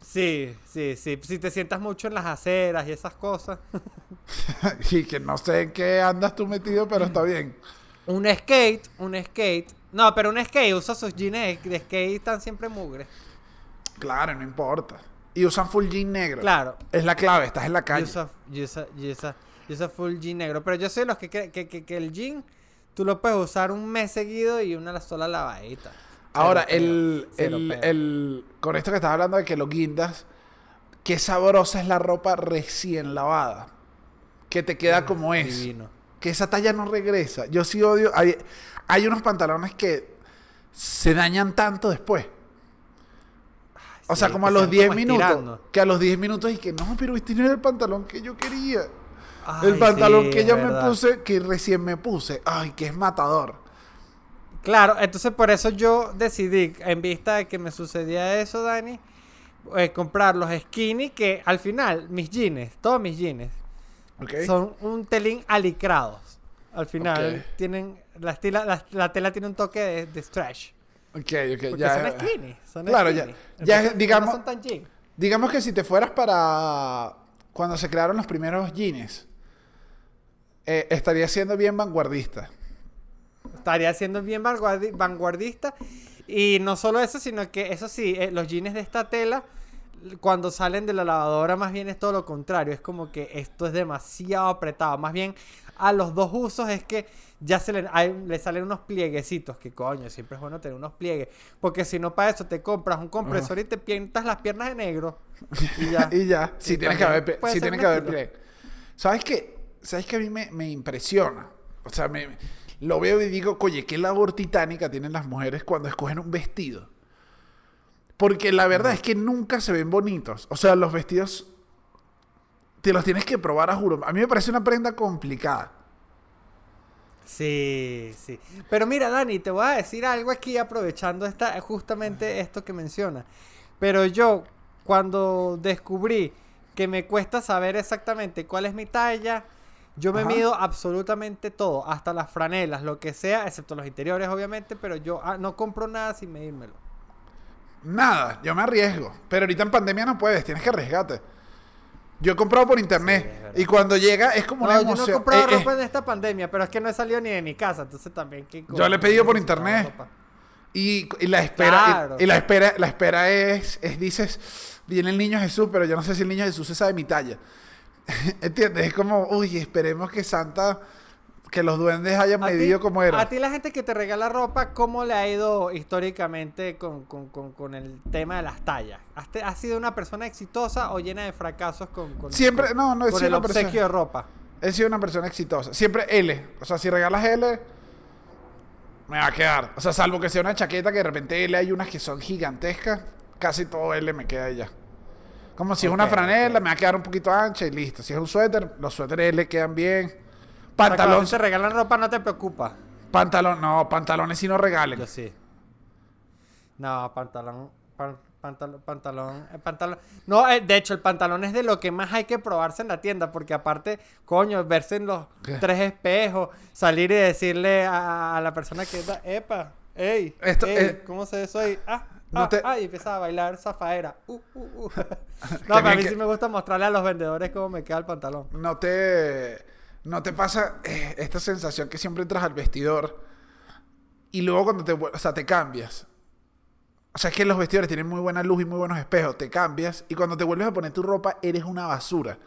Sí, sí, sí. Si te sientas mucho en las aceras y esas cosas. *laughs* y que no sé en qué andas tú metido, pero está bien. Un skate, un skate. No, pero un skate usa sus jeans de skate y están siempre mugre. Claro, no importa. Y usan full jean negro. Claro. Es la clave, estás en la Yo calle. yo uso- yo uso full jean negro. Pero yo soy de los que, que, que, que el jean tú lo puedes usar un mes seguido y una sola lavadita. Ahora, el, el, el- con esto que estás hablando de que lo guindas, qué sabrosa es la ropa recién lavada. Que te queda como es. Divino. Que esa talla no regresa. Yo sí odio. Hay, hay unos pantalones que se dañan tanto después. O sea, como a los sean 10 como minutos. estirando. Que a los 10 minutos y que no, pero este no era el pantalón que yo quería. Ay, el pantalón sí, que yo me puse, que recién me puse. Ay, que es matador. Claro, entonces por eso yo decidí, en vista de que me sucedía eso, Dani, eh, comprar los skinny que al final, mis jeans, todos mis jeans, son un telín alicrados. Al final tienen, la, estila- la, la tela tiene un toque de, de stretch. Ok, ok, Porque ya. son skinny. Son Claro, ya- skinny. ya, Entonces, digamos- son tan jean. Digamos que si te fueras para cuando se crearon los primeros jeans, eh, estaría siendo bien vanguardista. Estaría siendo bien vanguardi- vanguardista. Y no solo eso, sino que eso sí, eh, los jeans de esta tela, cuando salen de la lavadora, más bien es todo lo contrario. Es como que esto es demasiado apretado. Más bien, a los dos usos es que ya se le, hay- le salen unos plieguecitos. Que coño, siempre es bueno tener unos pliegues. Porque si no, para eso te compras un compresor y te pintas las piernas de negro. *laughs* Y ya. y ya, sí Y tiene que haber, puede sí que haber play. ¿Sabes qué? ¿Sabes qué a mí me, me impresiona? O sea, me, lo veo y digo, oye, qué labor titánica tienen las mujeres cuando escogen un vestido. Porque la verdad es que nunca se ven bonitos. O sea, los vestidos te los tienes que probar a juro. A mí me parece una prenda complicada. Sí, sí. Pero mira, Dani, te voy a decir algo aquí aprovechando esta, justamente esto que menciona. Pero yo, cuando descubrí que me cuesta saber exactamente cuál es mi talla, yo me Ajá. mido absolutamente todo, hasta las franelas, lo que sea, excepto los interiores, obviamente, pero yo ah, no compro nada sin medírmelo. Nada, yo me arriesgo. Pero ahorita en pandemia no puedes, tienes que arriesgarte. Yo he comprado por internet Sí, es y cuando llega es como No, una yo no he emoción. comprado Eh, eh, ropa en esta pandemia, pero es que no he salido ni de mi casa, entonces también que Yo le he pedido por internet. y, y la espera, Claro. y, y la espera, la espera es, es, dices, viene el niño Jesús, pero yo no sé si el niño Jesús se sabe mi talla. *laughs* ¿Entiendes? Es como, uy, esperemos que Santa, que los duendes hayan ti- medido como era. A ti la gente que te regala ropa, ¿cómo le ha ido históricamente con, con- con- con el tema de las tallas? ¿Has, te- has sido una persona exitosa o llena de fracasos con, Siempre- no, no he con sido el una persona- obsequio de ropa? He sido una persona exitosa. Siempre L. O sea, si regalas L, me va a quedar. O sea, salvo que sea una chaqueta que de repente L hay unas que son gigantescas, casi todo L me queda ya. Como si es una franela, me va a quedar un poquito ancha y listo. Si es un suéter, los suéteres L quedan bien. Pantalón, te regalan ropa no te preocupa. pantalón, no, pantalones si no regalen. Yo sí. No, pantalón. pan- Pantalón, pantalón, pantalón. No, eh, de hecho, el pantalón es de lo que más hay que probarse en la tienda, porque aparte, coño, verse en los ¿Qué? tres espejos, salir y decirle a, a la persona que está, epa, ey, Esto, ey, eh, ¿cómo se eso ahí? Ah, no ah, te- ah, y empieza a bailar zafaera. Uh, uh, uh. *laughs* no, pero a mí que- sí me gusta mostrarle a los vendedores cómo me queda el pantalón. no te, no te pasa eh, esta sensación que siempre entras al vestidor y luego cuando te, o sea, te cambias. O sea, es que los vestidores tienen muy buena luz y muy buenos espejos. Te cambias y cuando te vuelves a poner tu ropa, eres una basura.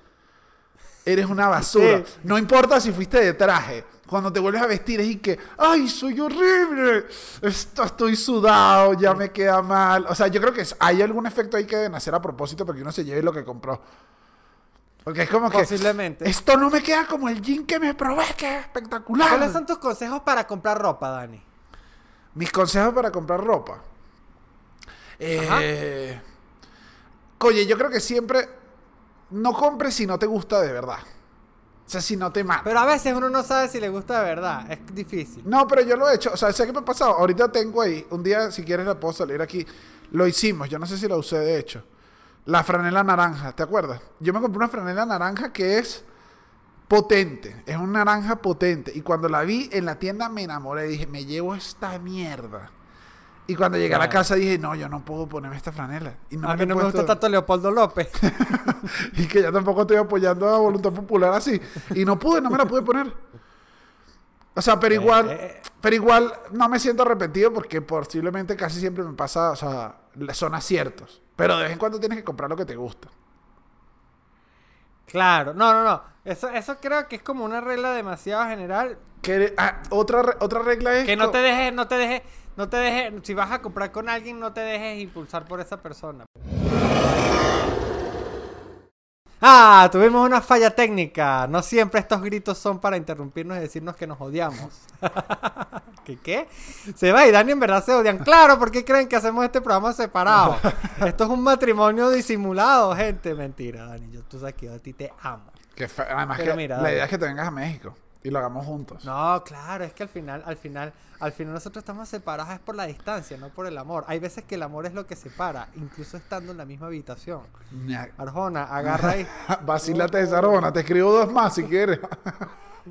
Eres una *laughs* basura. Sí. No importa si fuiste de traje. Cuando te vuelves a vestir es y que, ¡ay, soy horrible! Esto, estoy sudado, ya me queda mal. O sea, yo creo que hay algún efecto ahí que deben hacer a propósito porque uno se lleve lo que compró. Porque es como que, Posiblemente. esto no me queda como el jean que me probé, que es espectacular. ¿Cuáles son tus consejos para comprar ropa, Dani? Mis consejos para comprar ropa. Eh, oye, yo creo que siempre no compres si no te gusta de verdad. O sea, si no te mata. Pero a veces uno no sabe si le gusta de verdad. Es difícil. No, pero yo lo he hecho. O sea, sé que me ha pasado. Ahorita tengo ahí. Un día, si quieres, la puedo salir aquí. Lo hicimos. Yo no sé si la usé de hecho. La franela naranja. ¿Te acuerdas? Yo me compré una franela naranja que es potente. Es un naranja potente. Y cuando la vi en la tienda me enamoré. Dije, me llevo esta mierda. Y cuando llegué a la casa dije, no, yo no puedo ponerme esta franela. Y no a mí no me gusta tanto Leopoldo López. *laughs* y que ya tampoco estoy apoyando a Voluntad Popular así. Y no pude, no me la pude poner. O sea, pero igual, Eh, eh. pero igual no me siento arrepentido porque posiblemente casi siempre me pasa, o sea, son aciertos. Pero de vez en cuando tienes que comprar lo que te gusta. Claro, no, no, no. Eso, eso creo que es como una regla demasiado general. Que, ah, otra, otra regla es... Que no te dejes, no te dejes, no te dejes, si vas a comprar con alguien, no te dejes impulsar por esa persona. Ah, tuvimos una falla técnica. No siempre estos gritos son para interrumpirnos y decirnos que nos odiamos. *laughs* ¿Qué qué? Seba y Dani en verdad se odian. Claro, ¿por qué creen que hacemos este programa separado? *laughs* Esto es un matrimonio disimulado, gente. Mentira, Dani. Yo, tú sabes que yo a ti te amo. que además Pero que mira, la idea es que te vengas a México y lo hagamos juntos. No, claro, es que al final, al final, al final nosotros estamos separados es por la distancia, no por el amor. Hay veces que el amor es lo que separa, incluso estando en la misma habitación. Arjona, agarra ahí. *laughs* Vacílate de Sarona, te escribo dos más si quieres. *laughs*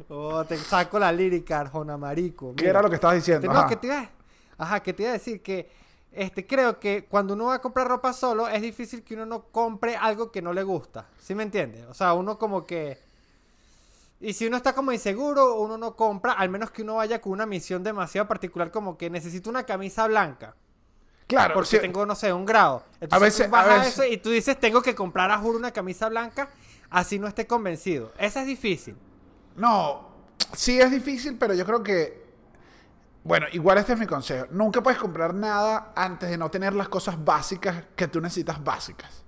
Oh, te saco la lírica, Arjona Marico. ¿Qué Mira. era lo que estabas diciendo? Este, no, que te iba, ajá, que te iba a decir que este, creo que cuando uno va a comprar ropa solo, es difícil que uno no compre algo que no le gusta. ¿Sí me entiendes? O sea, uno como que. Y si uno está como inseguro, uno no compra, al menos que uno vaya con una misión demasiado particular, como que necesito una camisa blanca. Claro, Porque tengo, no sé, un grado. Entonces veces- tú vas a a veces- eso y tú dices, tengo que comprar a juro una camisa blanca, así no esté convencido. Esa es difícil. No, sí es difícil, pero yo creo que. Bueno, igual este es mi consejo. Nunca puedes comprar nada antes de no tener las cosas básicas que tú necesitas básicas.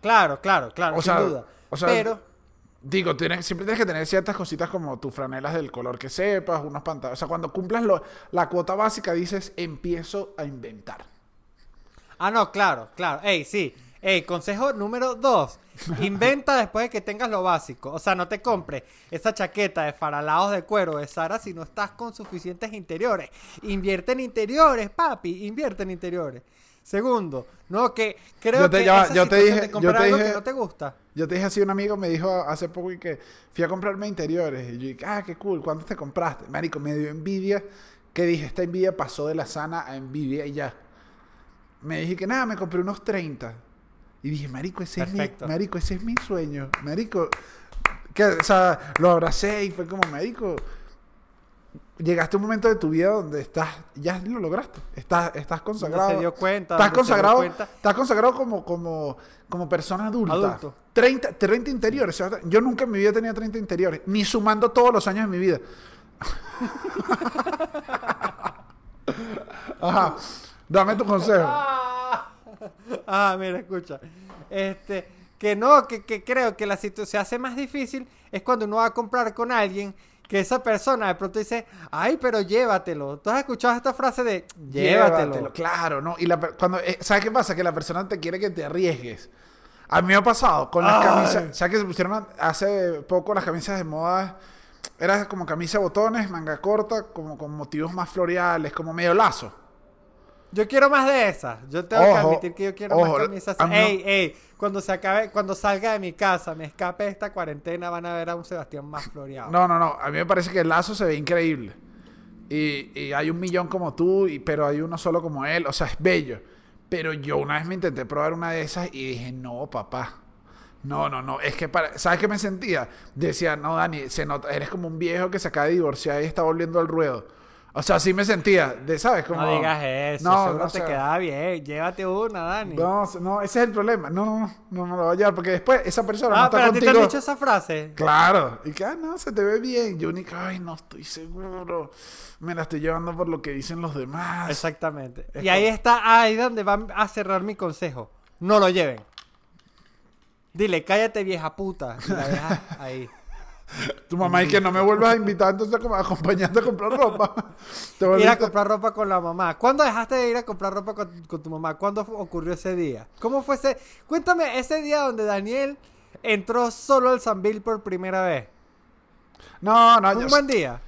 Claro, claro, claro, O sin sea, duda. o sea, Pero, Digo, tienes, siempre tienes que tener ciertas cositas como tus franelas del color que sepas, unos pantalones. O sea, cuando cumplas lo- la cuota básica, dices, empiezo a inventar. ah, no, claro, claro. Ey, sí. Ey, consejo número dos. *laughs* Inventa después de que tengas lo básico. O sea, no te compres esa chaqueta de faralados de cuero de Sara si no estás con suficientes interiores. Invierte en interiores, papi. Invierte en interiores. Segundo, no, que creo Yo te- que ya va, esa yo te dije- de comprar yo te algo dije- que no te gusta. Yo te dije así, un amigo me dijo hace poco y que fui a comprarme interiores. Y yo dije, ah, qué cool, ¿cuántos te compraste? Marico, me dio envidia. Que dije, esta envidia pasó de la sana a envidia y ya. Me dije que nada, me compré unos 30. Y dije, marico, ese, es mi, marico, ese es mi sueño. Marico, que, o sea, lo abracé y fue como, marico, llegaste a un momento de tu vida donde estás, ya lo lograste. Estás, estás consagrado. se dio cuenta, Estás consagrado, cuenta. estás consagrado como, como, como persona adulta. Adulto. 30, 30 interiores. Yo nunca en mi vida tenía 30 interiores, ni sumando todos los años de mi vida. *laughs* Ajá. Dame tu consejo. Ah, Ah, mira, escucha. Este, que no, que, que creo que la situación se hace más difícil es cuando uno va a comprar con alguien que esa persona de pronto dice, ay, pero llévatelo. ¿Tú has escuchado esta frase de llévatelo? Claro, ¿no? Y la, cuando, eh, ¿sabes qué pasa? Que la persona te quiere que te arriesgues. A mí me ha pasado con las Ay. camisas. ¿Sabes que se pusieron hace poco las camisas de moda? Era como camisa de botones, manga corta, como con motivos más floreales, como medio lazo. Yo quiero más de esas. Yo tengo que Ojo, admitir que yo quiero ojo, más camisas. mí no- Ey, ey, cuando se acabe, cuando salga de mi casa, me escape de esta cuarentena, van a ver a un Sebastián más floreado. No, no, no. A mí me parece que el lazo se ve increíble. Y, y hay un millón como tú, y, pero hay uno solo como él. O sea, es bello. Pero yo una vez me intenté probar una de esas y dije, no, papá. No, no, no. Es que, para... ¿sabes qué me sentía? Decía, no, Dani, se nota, eres como un viejo que se acaba de divorciar y está volviendo al ruedo. O sea, así me sentía. De, ¿Sabes? Como, No digas eso, No, no, te sea, quedaba bien. Llévate una, Dani. No, no, ese es el problema. No, no, no me lo voy a llevar porque después esa persona no ah, está pero a ti te contigo. han dicho esa frase. Claro. Y que, ah, no, se te ve bien. Yo ni ay, no estoy seguro. Me la estoy llevando por lo que dicen los demás. Exactamente. Es Y ahí está, ahí donde va a cerrar mi consejo. No lo lleven. Dile, cállate vieja puta. Y la dejas ahí. Tu mamá y que no me vuelvas a invitar entonces como acompañarte a comprar ropa. Te Ir a comprar ropa con la mamá. ¿Cuándo dejaste de ir a comprar ropa con, con tu mamá? ¿Cuándo ocurrió ese día? ¿Cómo fue ese? Cuéntame ese día donde Daniel entró solo al Sanville por primera vez. No, no, ¿Fue yo, un buen día?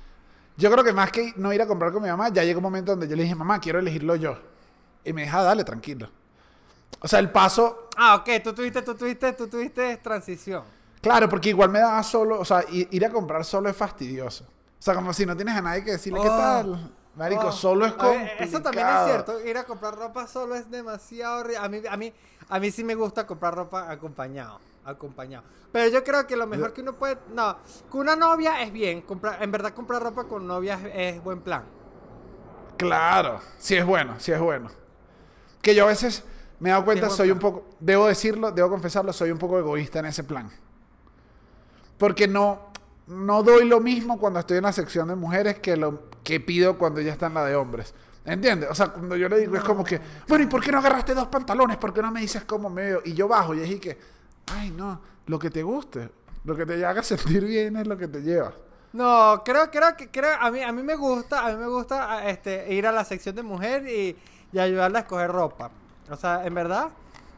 yo creo que más que no ir a comprar con mi mamá, ya llegó un momento donde yo le dije, mamá, quiero elegirlo yo. Y me dijo, "Ah, dale, tranquilo. O sea, el paso, Ah, ok. Tú tuviste, tú tuviste, tú tuviste transición. Claro, porque igual me daba solo, o sea, ir a comprar solo es fastidioso. O sea, como si no tienes a nadie que decirle, ¿qué Oh. tal? Marico, Oh, solo es ver, Eso también es cierto. Ir a comprar ropa solo es demasiado. A mí, a mí, a mí sí me gusta comprar ropa acompañado. Acompañado. Pero yo creo que lo mejor que uno puede. No, con una novia es bien. Comprar, en verdad, comprar ropa con novia es, es buen plan. Claro, sí es bueno, sí es bueno. Que yo a veces me he dado cuenta, soy plan. un poco, debo decirlo, debo confesarlo, soy un poco egoísta en ese plan. Porque no, no doy lo mismo cuando estoy en la sección de mujeres que lo que pido cuando ya está en la de hombres. ¿Entiendes? O sea, cuando yo le digo es como que, bueno, ¿y por qué no agarraste dos pantalones? ¿Por qué no me dices cómo me veo? Y yo bajo y es que, ay, no, lo que te guste, lo que te haga sentir bien es lo que te llevas. No, creo, creo que creo, a mí, a mí me gusta, a mí me gusta este, ir a la sección de mujer y, y ayudarla a escoger ropa. O sea, en verdad,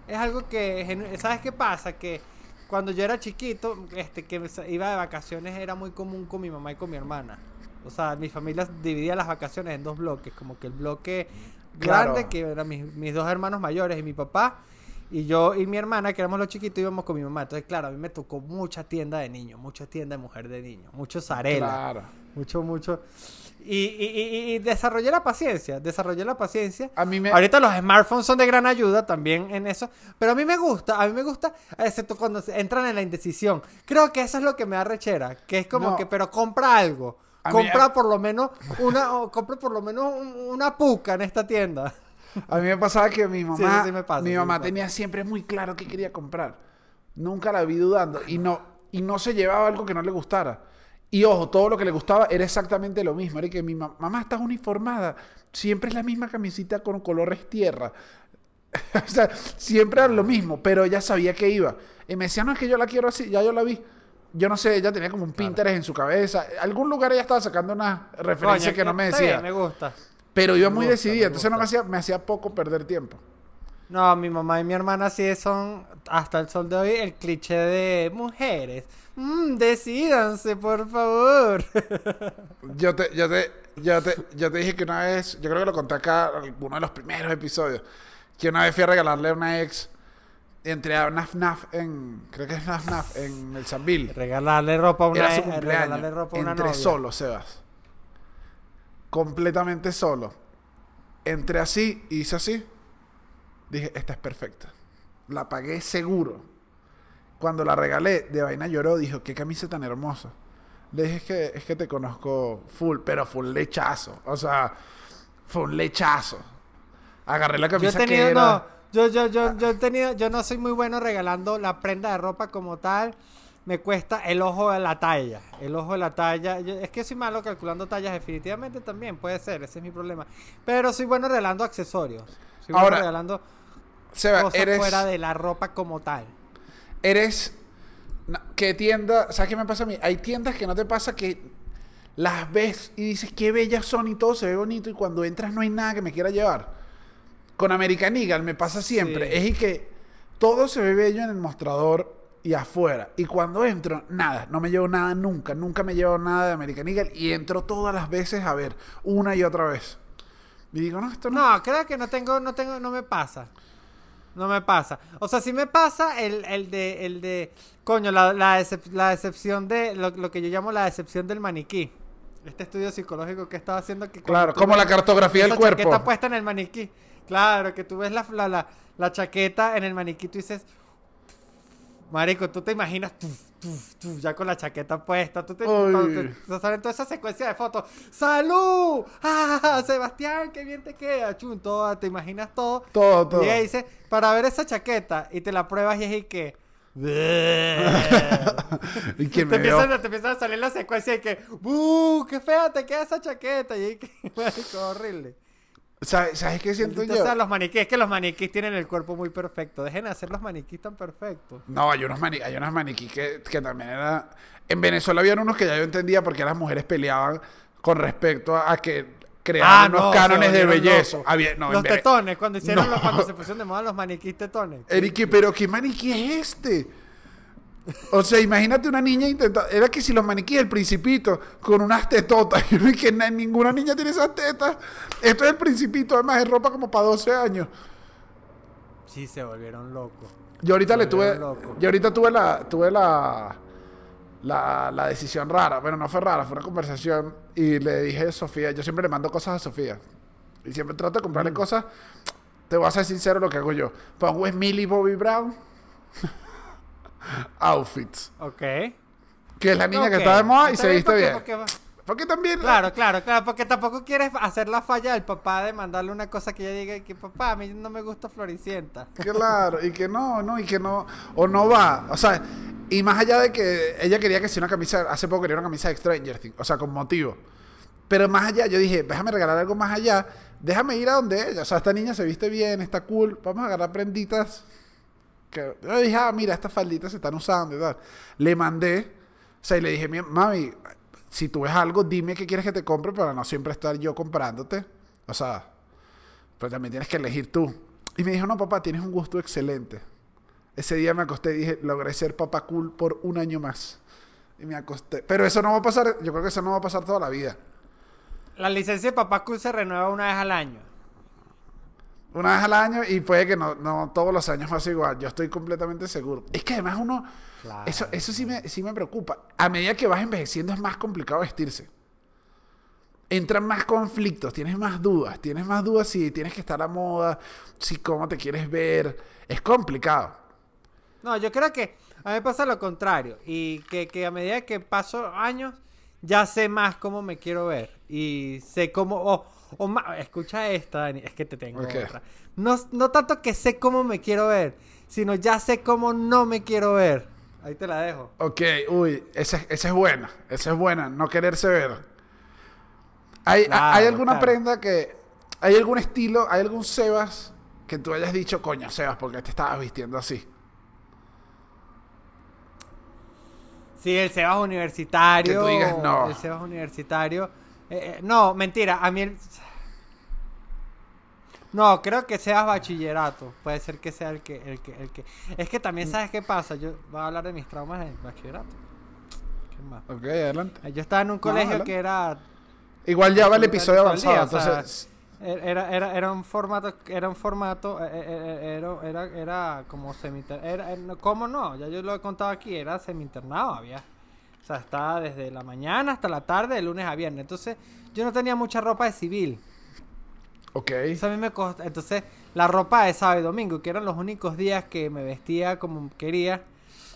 es algo que, ¿sabes qué pasa? Que cuando yo era chiquito, este, que iba de vacaciones era muy común con mi mamá y con mi hermana. O sea, mi familia dividía las vacaciones en dos bloques, como que el bloque Claro. grande, que eran mis, mis dos hermanos mayores y mi papá, y yo y mi hermana, que éramos los chiquitos, íbamos con mi mamá. Entonces, claro, a mí me tocó mucha tienda de niños, mucha tienda de mujer de niños, mucho Zarela. Claro. Mucho, mucho. Y, y, y- y desarrollé la paciencia, desarrollé la paciencia. A mí me... Ahorita los smartphones son de gran ayuda también en eso, pero a mí me gusta, a mí me gusta, excepto cuando entran en la indecisión. Creo que eso es lo que me da rechera, que es como No. que, pero compra algo, A mí- compra por lo menos una, o compra por lo menos un- una puca en esta tienda. A mí me pasaba que mi *laughs* mamá, Sí, sí me pasa, mi sí me mamá tenía siempre muy claro qué quería comprar. Nunca la vi dudando y no y no se llevaba algo que no le gustara. Y ojo, todo lo que le gustaba era exactamente lo mismo. Era que mi ma- mamá está uniformada, siempre es la misma camisita con colores tierra. *laughs* o sea, siempre era lo mismo, pero ella sabía que iba. Y me decía, no, es que yo la quiero así, ya yo la vi. Yo no sé, ella tenía como un Pinterest en su cabeza. Algún lugar ella estaba sacando una referencia que no me decía. bien, me gusta. Pero iba Me muy gusta, decidida, entonces no me hacía, me hacía poco perder tiempo. No, mi mamá y mi hermana sí son, hasta el sol de hoy, el cliché de mujeres. Mm, decídanse, por favor. *laughs* Yo te, yo te, yo te, yo te dije que una vez, yo creo que lo conté acá en uno de los primeros episodios, que una vez fui a regalarle a una ex, entré a Naf Naf en, creo que es Naf Naf, en el Sanville. regalarle ropa a una Era su eh, cumpleaños. regalarle ropa a una Entré novia. solo, Sebas. Completamente solo. Entré así, hice así. Dije, esta es perfecta. La pagué seguro. Cuando la regalé, de vaina lloró, dijo, qué camisa tan hermosa. Le dije, es que, es que te conozco full, pero fue un lechazo. O sea, fue un lechazo. Agarré la Yo he camisa que tenido, era... no, yo, yo, yo, yo he tenido, yo no soy muy bueno regalando la prenda de ropa como tal. Me cuesta el ojo de la talla. El ojo de la talla. Yo- es que soy malo calculando tallas, definitivamente también puede ser, ese es mi problema. Pero soy bueno regalando accesorios. Soy bueno Ahora, regalando Seba, cosas eres... fuera de la ropa como tal. eres. ¿Qué tienda? ¿Sabes qué me pasa a mí? Hay tiendas que no te pasa que las ves y dices qué bellas son y todo se ve bonito y cuando entras no hay nada que me quiera llevar. Con American Eagle me pasa siempre. Sí. Es y que todo se ve bello en el mostrador y afuera. Y cuando entro, nada, no me llevo nada nunca. Nunca me llevo nada de American Eagle y entro todas las veces a ver, una y otra vez. Y digo, no, esto no. No, creo que no tengo, no tengo, no me pasa. No me pasa. O sea, sí me pasa el, el de, el de, coño, la, la, decep- la decepción de, lo, lo que yo llamo la decepción del maniquí. Este estudio psicológico que estaba haciendo que... Claro, como la cartografía del cuerpo. chaqueta puesta en el maniquí. Claro, que tú ves la, la, la, la chaqueta en el maniquí y tú dices... Marico, tú te imaginas tuf, tuf, tuf, ya con la chaqueta puesta. Tú te, te- te salen toda esa secuencia de fotos. ¡Salud! *laughs* ¡Ah! Sebastián, qué bien te queda. Chun, todo, te imaginas todo. Todo, todo. Y ella dice, para ver esa chaqueta, y te la pruebas y es y que. *laughs* y que te, empiezan, te empiezan a salir la secuencia y que. ¡Uh! ¡Qué fea te queda esa chaqueta! Y ahí que. *laughs* horrible. ¿Sabes, ¿Sabes qué siento yo? sean los maniquíes, es que los maniquíes tienen el cuerpo muy perfecto. Dejen de hacer los maniquíes tan perfectos. No, hay unos, mani hay unos maniquí que, que también era... En Venezuela había unos que ya yo entendía porque las mujeres peleaban con respecto a, a que creaban unos Ah, no, se cánones de belleza. Había, no, los tetones, cuando hicieron No. los- cuando se pusieron de moda los maniquíes tetones. Eric, pero ¿qué maniquí es este? O sea, imagínate una niña intentando... Era que si los maniquíes del principito con unas tetotas. *laughs* Y uno y que na- ninguna niña tiene esas tetas. Esto es el principito, además es ropa como para 12 años. Sí, se volvieron locos. Yo ahorita le tuve... Yo ahorita tuve la... Tuve la... La, la decisión rara. Bueno, no fue rara, fue una conversación. Y le dije a Sofía, yo siempre le mando cosas a Sofía. Y siempre trato de Mm. comprarle cosas. Te voy a ser sincero lo que hago yo. Pongo es Millie Bobby Brown. *laughs* Outfits. Ok. Que es la niña que Ok. está de moda y se viste bien. porque también. Claro, claro, claro, porque tampoco quieres hacer la falla del papá de mandarle una cosa que ella diga que papá, a mí no me gusta Floricienta. *laughs* Claro, y que no, no, y que no. O no va. O sea, y más allá de que ella quería que si una camisa. Hace poco quería una camisa de Stranger Things. O sea, con motivo. Pero más allá, yo dije, déjame regalar algo más allá. Déjame ir a donde ella. O sea, esta niña se viste bien, está cool. Vamos a agarrar prenditas. Que yo dije, ah, mira, estas falditas se están usando y tal. Le mandé. O sea, y le dije, "Mi- mami, si tú ves algo, dime qué quieres que te compre para no siempre estar yo comprándote. O sea, pues también tienes que elegir tú. Y me dijo, no, papá, tienes un gusto excelente. Ese día me acosté y dije, logré ser papá cool por un año más. Y me acosté. Pero eso no va a pasar, yo creo que eso no va a pasar toda la vida. La licencia de papá cool se renueva una vez al año. Una vez al año y puede que no, no todos los años pase igual. Yo estoy completamente seguro. Es que además uno... Claro. Eso, eso sí, me, sí me preocupa. A medida que vas envejeciendo es más complicado vestirse. Entran más conflictos, tienes más dudas. Tienes más dudas si tienes que estar a moda, si cómo te quieres ver. Es complicado. No, yo creo que a mí pasa lo contrario. Y que, que a medida que paso años, ya sé más cómo me quiero ver. Y sé cómo. O, o ma- escucha esta, Dani, es que te tengo Ok. otra. No, no tanto que sé cómo me quiero ver, sino ya sé cómo no me quiero ver. Ahí te la dejo. Ok, uy, esa, esa es buena. Esa es buena, no quererse ver. ¿Hay, Claro, ¿hay alguna claro. prenda que... ¿Hay algún estilo, hay algún Sebas que tú hayas dicho, coño, Sebas, porque te estabas vistiendo así? Sí, el Sebas universitario. Que tú digas, no. El Sebas universitario. Eh, eh, no, mentira. A mí el... No, creo que Sebas bachillerato. Puede ser que sea el que, el que, el que. Es que también Mm. sabes qué pasa. Yo voy a hablar de mis traumas en bachillerato. ¿Qué más? Ok, adelante. Yo estaba en un colegio que era Igual ya va el episodio día, avanzado, o sea, entonces... Era, era, era un formato, era un formato, eh, eh, eh, era, era, era como semi era, ¿cómo no? Ya yo lo he contado aquí, era semi-internado, había. O sea, estaba desde la mañana hasta la tarde, de lunes a viernes. Entonces, yo no tenía mucha ropa de civil. Ok. Eso a mí me costó. Entonces, la ropa de sábado y domingo, que eran los únicos días que me vestía como quería,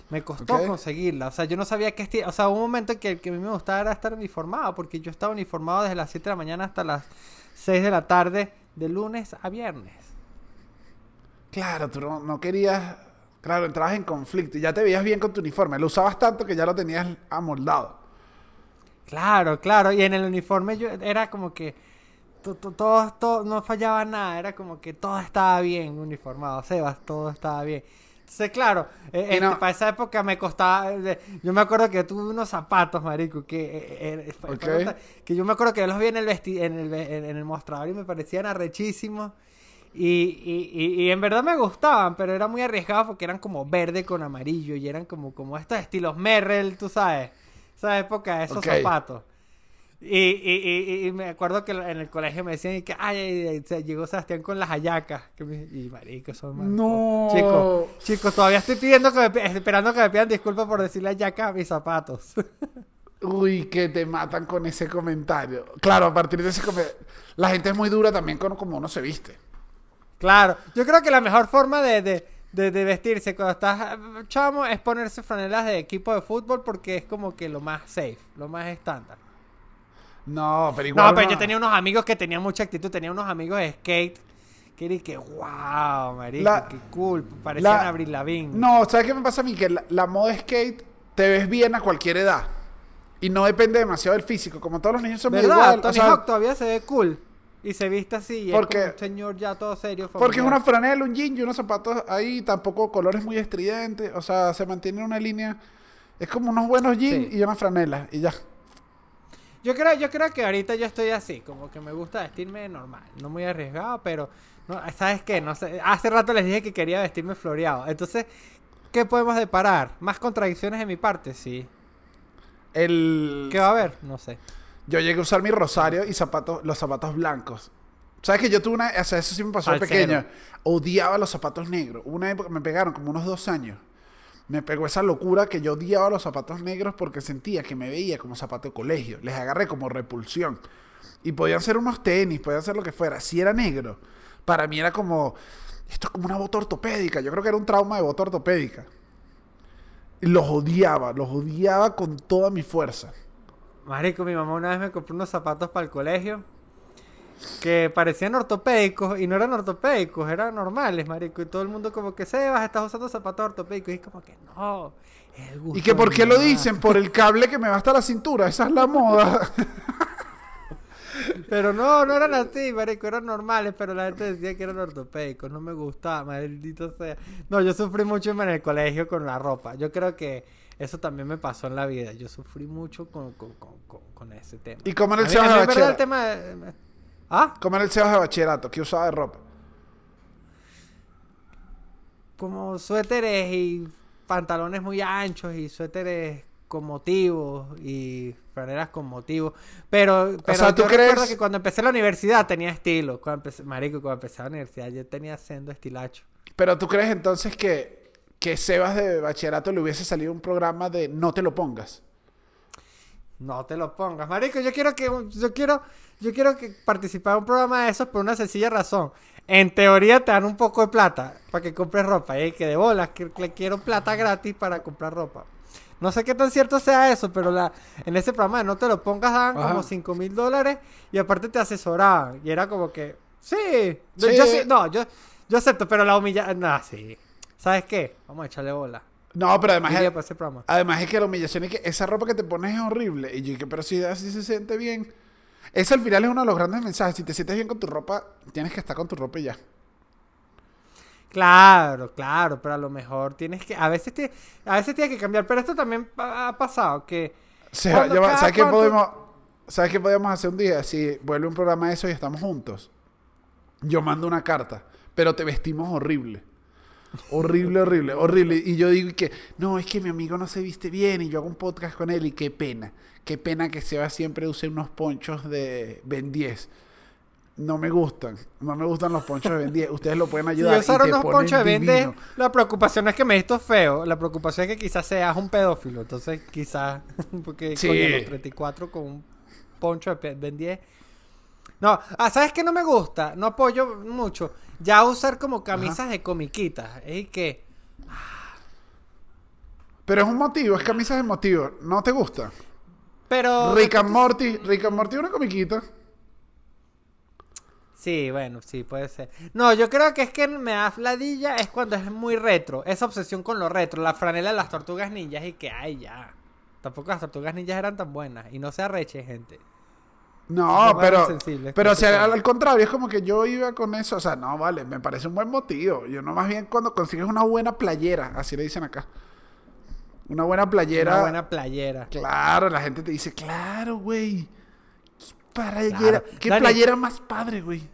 me costó conseguirla. O sea, yo no sabía qué estilo. O sea, hubo un momento en que el que a mí me gustaba era estar uniformado, porque yo estaba uniformado desde las 7 de la mañana hasta las 6 de la tarde, de lunes a viernes. Claro, tú no, no querías... Claro, entrabas en conflicto y ya te veías bien con tu uniforme. Lo usabas tanto que ya lo tenías amoldado. Claro, claro. Y en el uniforme yo era como que to- to- todo, todo, no fallaba nada. Era como que todo estaba bien uniformado. Sebas, todo estaba bien. Entonces, claro, eh, este, no- para esa época me costaba. eh, yo me acuerdo que tuve unos zapatos, marico, que, eh, Ok. fue- que yo me acuerdo que yo los vi en el, vesti- en el, en, el mostrador y me parecían arrechísimos. Y, y, y, y en verdad me gustaban, pero era muy arriesgado porque eran como verde con amarillo y eran como, como estos estilos Merrell, tú sabes. Esa época esos zapatos. Y, y, y, y me acuerdo que en el colegio me decían que ay, se- llegó Sebastián con las hallacas. Que me- y marico, son mal- No. Chicos, chicos, todavía estoy pidiendo que me, esperando que me pidan disculpas por decirle hallaca a mis zapatos. *laughs* Uy, que te matan con ese comentario. Claro, a partir de ese comentario. La gente es muy dura también con como uno se viste. claro, yo creo que la mejor forma de, de, de, de vestirse cuando estás chamo es ponerse franelas de equipo de fútbol porque es como que lo más safe, lo más estándar. No, pero igual. No, pero yo tenía unos amigos que tenían mucha actitud, tenía unos amigos de skate que que wow, marico, La- qué cool, parecían la- Lavigne. No, ¿sabes qué me pasa a mí? Que la, la moda skate te ves bien a cualquier edad. Y no depende demasiado del físico. Como todos los niños son ¿Verdad? igual. o Tony sea, Hawk todavía se ve cool y se viste así y Porque- es como un señor ya todo serio. porque es una franela, un jean y unos zapatos ahí, tampoco colores muy estridentes. O sea, se mantiene una línea. Es como unos buenos jeans Sí. y una franela. Y ya. Yo creo, yo creo que ahorita yo estoy así, como que me gusta vestirme normal, no muy arriesgado, pero no, ¿sabes qué? No sé, hace rato les dije que quería vestirme floreado. Entonces, ¿qué podemos deparar? ¿Más contradicciones de mi parte? Sí. El... ¿Qué va a haber? No sé. Yo llegué a usar mi rosario y zapatos, los zapatos blancos. ¿Sabes que yo tuve una... O sea, eso sí me pasó pequeño. Odiaba los zapatos negros. Una época me pegaron como unos dos años. Me pegó esa locura que yo odiaba los zapatos negros porque sentía que me veía como zapato de colegio. Les agarré como repulsión. Y podían ser unos tenis, podían ser lo que fuera. Si era negro, para mí era como... Esto es como una bota ortopédica. Yo creo que era un trauma de bota ortopédica. Los odiaba, los odiaba con toda mi fuerza. Marico, mi mamá una vez me compró unos zapatos para el colegio que parecían ortopédicos y no eran ortopédicos, eran normales, marico. Y todo el mundo como que, Sebas, estás usando zapatos ortopédicos. Y es como que, no, es el gusto ¿Y que por qué lo mamá". dicen? Por el cable que me va hasta la cintura. Esa es la moda. *laughs* Pero no, no eran así, marico, eran normales, pero la gente decía que eran ortopédicos, no me gustaba, maldito sea. No, yo sufrí mucho en el colegio con la ropa. Yo creo que eso también me pasó en la vida. Yo sufrí mucho con, con, con, con- ese tema. ¿Y cómo era el A mí- a mí el tema de- ¿Ah? ¿Cómo era el Sebas de bachillerato? ¿Qué usaba de ropa? Como suéteres y pantalones muy anchos y suéteres con motivos y franelas con motivos. Pero, pero sea, ¿tú yo crees- recuerdo que cuando empecé la universidad tenía estilo. Cuando empecé, marico, cuando empecé la universidad yo tenía siendo estilacho. Pero tú crees entonces que, que Sebas de bachillerato le hubiese salido un programa de no te lo pongas. No te lo pongas, marico. Yo quiero que yo quiero yo quiero que participar en un programa de esos por una sencilla razón. En teoría te dan un poco de plata para que compres ropa. Y que de bolas que le quiero plata gratis para comprar ropa. No sé qué tan cierto sea eso, pero la, en ese programa de no te lo pongas Ajá. como 5 mil dólares y aparte te asesoraban. Y era como que, sí, yo- Sí. yo no, yo, yo acepto, pero la humillación, no, sí. ¿Sabes qué? Vamos a echarle bola. No, pero además, es, para programa. además es que la humillación es que esa ropa que te pones es horrible. Y yo dije, pero si así se siente bien. Eso al final es uno de los grandes mensajes. Si te sientes bien con tu ropa, tienes que estar con tu ropa y ya. Claro, claro, pero a lo mejor tienes que, a veces te, a veces tienes que cambiar, pero esto también ha pasado que O sea, ¿Cuándo ya va- cada ¿sabes qué podemos, ¿sabes qué podemos hacer un día? Si vuelve un programa de eso y estamos juntos. Yo mando una carta, pero te vestimos horrible. Horrible, horrible, horrible. Y yo digo que, no, es que mi amigo no se viste bien y yo hago un podcast con él y qué pena. Qué pena que Seba siempre use unos ponchos de Ben 10. No me gustan, no me gustan los ponchos de Ben 10. Ustedes lo pueden *laughs* si ayudar. yo y usara unos ponchos de vende, divino. la preocupación no es que me visto feo, la preocupación es que quizás seas un pedófilo, entonces quizás, *laughs* porque Sí. coño, los 34 con un poncho de Ben 10. No, ah, ¿sabes qué no me gusta? No apoyo mucho. Ya usar como camisas de comiquitas, es que Pero es un motivo, es camisas de motivo. ¿No te gusta? pero Rick and Morty, Rick and Morty es una comiquita. Sí, bueno, sí, puede ser. No, yo creo que es que me da fladilla es cuando es muy retro. Esa obsesión con lo retro. La franela de las tortugas ninjas y que, ay, ya. Tampoco las tortugas ninjas eran tan buenas. Y no se arreche, gente. No, pero, pero o sea, al, contrario, es como que yo iba con eso, o sea, no, vale, me parece un buen motivo. Yo no más bien cuando consigues una buena playera, así le dicen acá. Una buena playera. Una buena playera. Claro, la gente te dice, claro, güey. Qué playera, Claro. qué Dani. playera más padre, güey.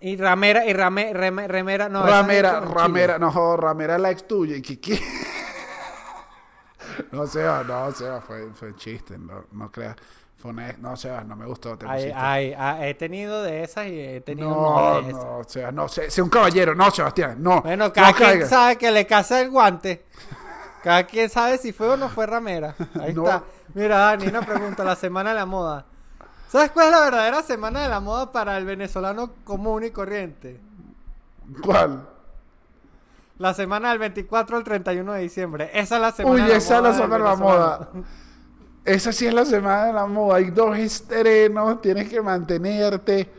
Y ramera, y rame, reme- remera, no. ramera, ramera, no, ramera la ex tuya. ¿Y qué, qué? *laughs* no, Seba, no, Seba, fue, fue chiste, no, no creas. Fue una- no, Sebas, no me gustó. Te Ay, ah, he tenido de esas y he tenido no, de esas. no, Sebas, no, sé, sé un caballero, no, Sebastián, no. Bueno, cada no quien caiga. sabe que le casa el guante. Cada quien sabe si fue o no fue ramera. Ahí *laughs* No. está. Mira, Dani, una pregunta. La semana de la moda. ¿Sabes cuál es la verdadera semana de la moda para el venezolano común y corriente? ¿Cuál? La semana del 24 al 31 de diciembre. Esa es la semana Uy, de la esa es moda. la del semana de la moda. Esa sí es la semana de la moda. Hay dos estrenos, tienes que mantenerte.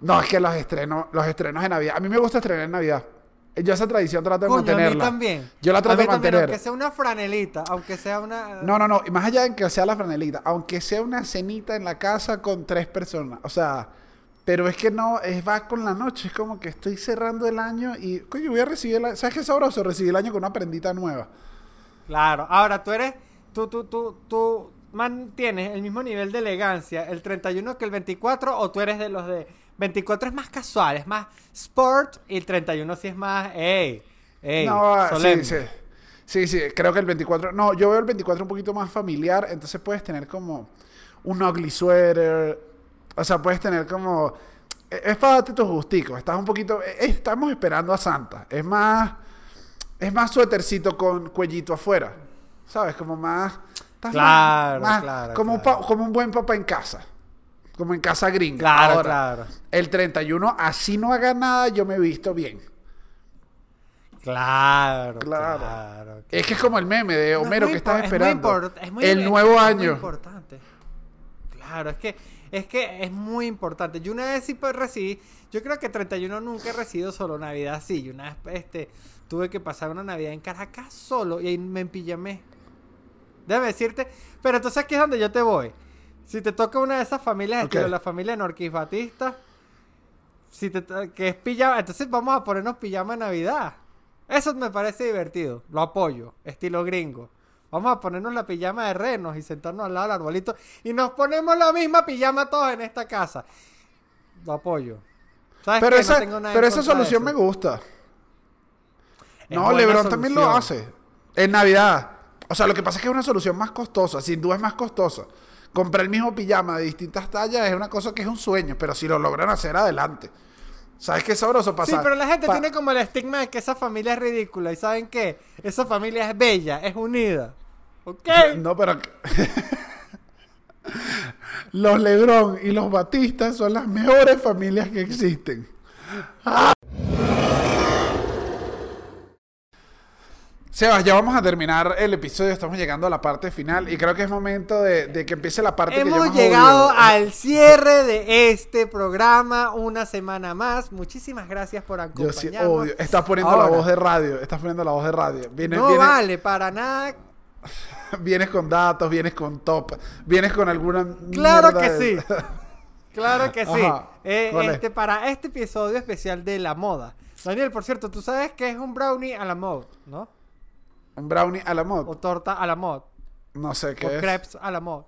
No, es que los estrenos, los estrenos de Navidad. A mí me gusta estrenar en Navidad. Yo esa tradición trato de Coño, a mí mantenerla. también. Yo la A trato mí de también, mantener. Aunque sea una franelita, aunque sea una... No, no, no. Y más allá de que sea la franelita, aunque sea una cenita en la casa con tres personas. O sea, pero es que no, es va con la noche. Es como que estoy cerrando el año y, coño, voy a recibir el ¿Sabes qué sabroso? Recibir el año con una prendita nueva. Claro. Ahora, tú eres... Tú, tú, tú, tú mantienes el mismo nivel de elegancia el 31 que el 24 o tú eres de los de... 24 es más casual, es más sport y el 31 sí es más... ¡Ey! ¡Ey! no, solemne. sí, sí. Sí, sí, creo que el 24. No, yo veo el 24 un poquito más familiar. Entonces puedes tener como un ugly sweater. O sea, puedes tener como. e, Es para darte tus gusticos. Estás un poquito. e- Estamos esperando a Santa. Es más. Es más suétercito con cuellito afuera. ¿Sabes? Como más. estás Claro, más- claro, Como, un claro. pa- como un buen papá en casa. Como en casa gringa. Claro, Ahora, claro. El 31, así no haga nada, yo me he visto bien. Claro, Claro. claro. Es que es como el meme de No, es Homero muy que estás es muy esperando. import- es muy- el es- nuevo es muy año. importante. Claro, es que es que es muy importante. Yo una vez sí pues, recibí, yo creo que 31 nunca he recibido solo Navidad, sí. Yo una vez este tuve que pasar una Navidad en Caracas solo y ahí me empillamé. Déjame decirte, pero entonces aquí es donde yo te voy. Si te toca una de esas familias, estilo la familia Norquis Batista, si te que es pijama, entonces vamos a ponernos pijama de Navidad. Eso me parece divertido, lo apoyo, estilo gringo. Vamos a ponernos la pijama de renos y sentarnos al lado del arbolito y nos ponemos la misma pijama todos en esta casa. Lo apoyo. ¿Sabes Pero qué? esa, No pero esa de solución me gusta. Es no, Lebron también lo solución. hace. En Navidad. O sea, lo que pasa es que es una solución más costosa. Sin duda es más costosa. Comprar el mismo pijama de distintas tallas es una cosa que es un sueño. Pero si lo logran hacer, adelante. ¿Sabes qué sabroso Sí, pasa? pero la gente pa- tiene como el estigma de que esa familia es ridícula. ¿Y saben qué? Esa familia es bella, es unida. ¿Ok? No, pero... *laughs* los Lebron y los Batistas son las mejores familias que existen. Sebas, ya vamos a terminar el episodio, estamos llegando a la parte final y creo que es momento de, de que empiece la parte que yo Hemos llegado odio. al cierre de este programa, una semana más. Muchísimas gracias por Yo sí acompañarnos. odio. Estás poniendo la voz de radio, estás poniendo la voz de radio. Vienes, No vienes- vale para nada. *laughs* vienes con datos, vienes con top, vienes con alguna Claro que de- sí. *laughs* Claro que sí. Eh, este, para este episodio especial de la moda. Daniel, por cierto, tú sabes que es un brownie a la mod, ¿no? Un brownie a la mod. O torta a la mod. No sé qué O es. crepes a la mod.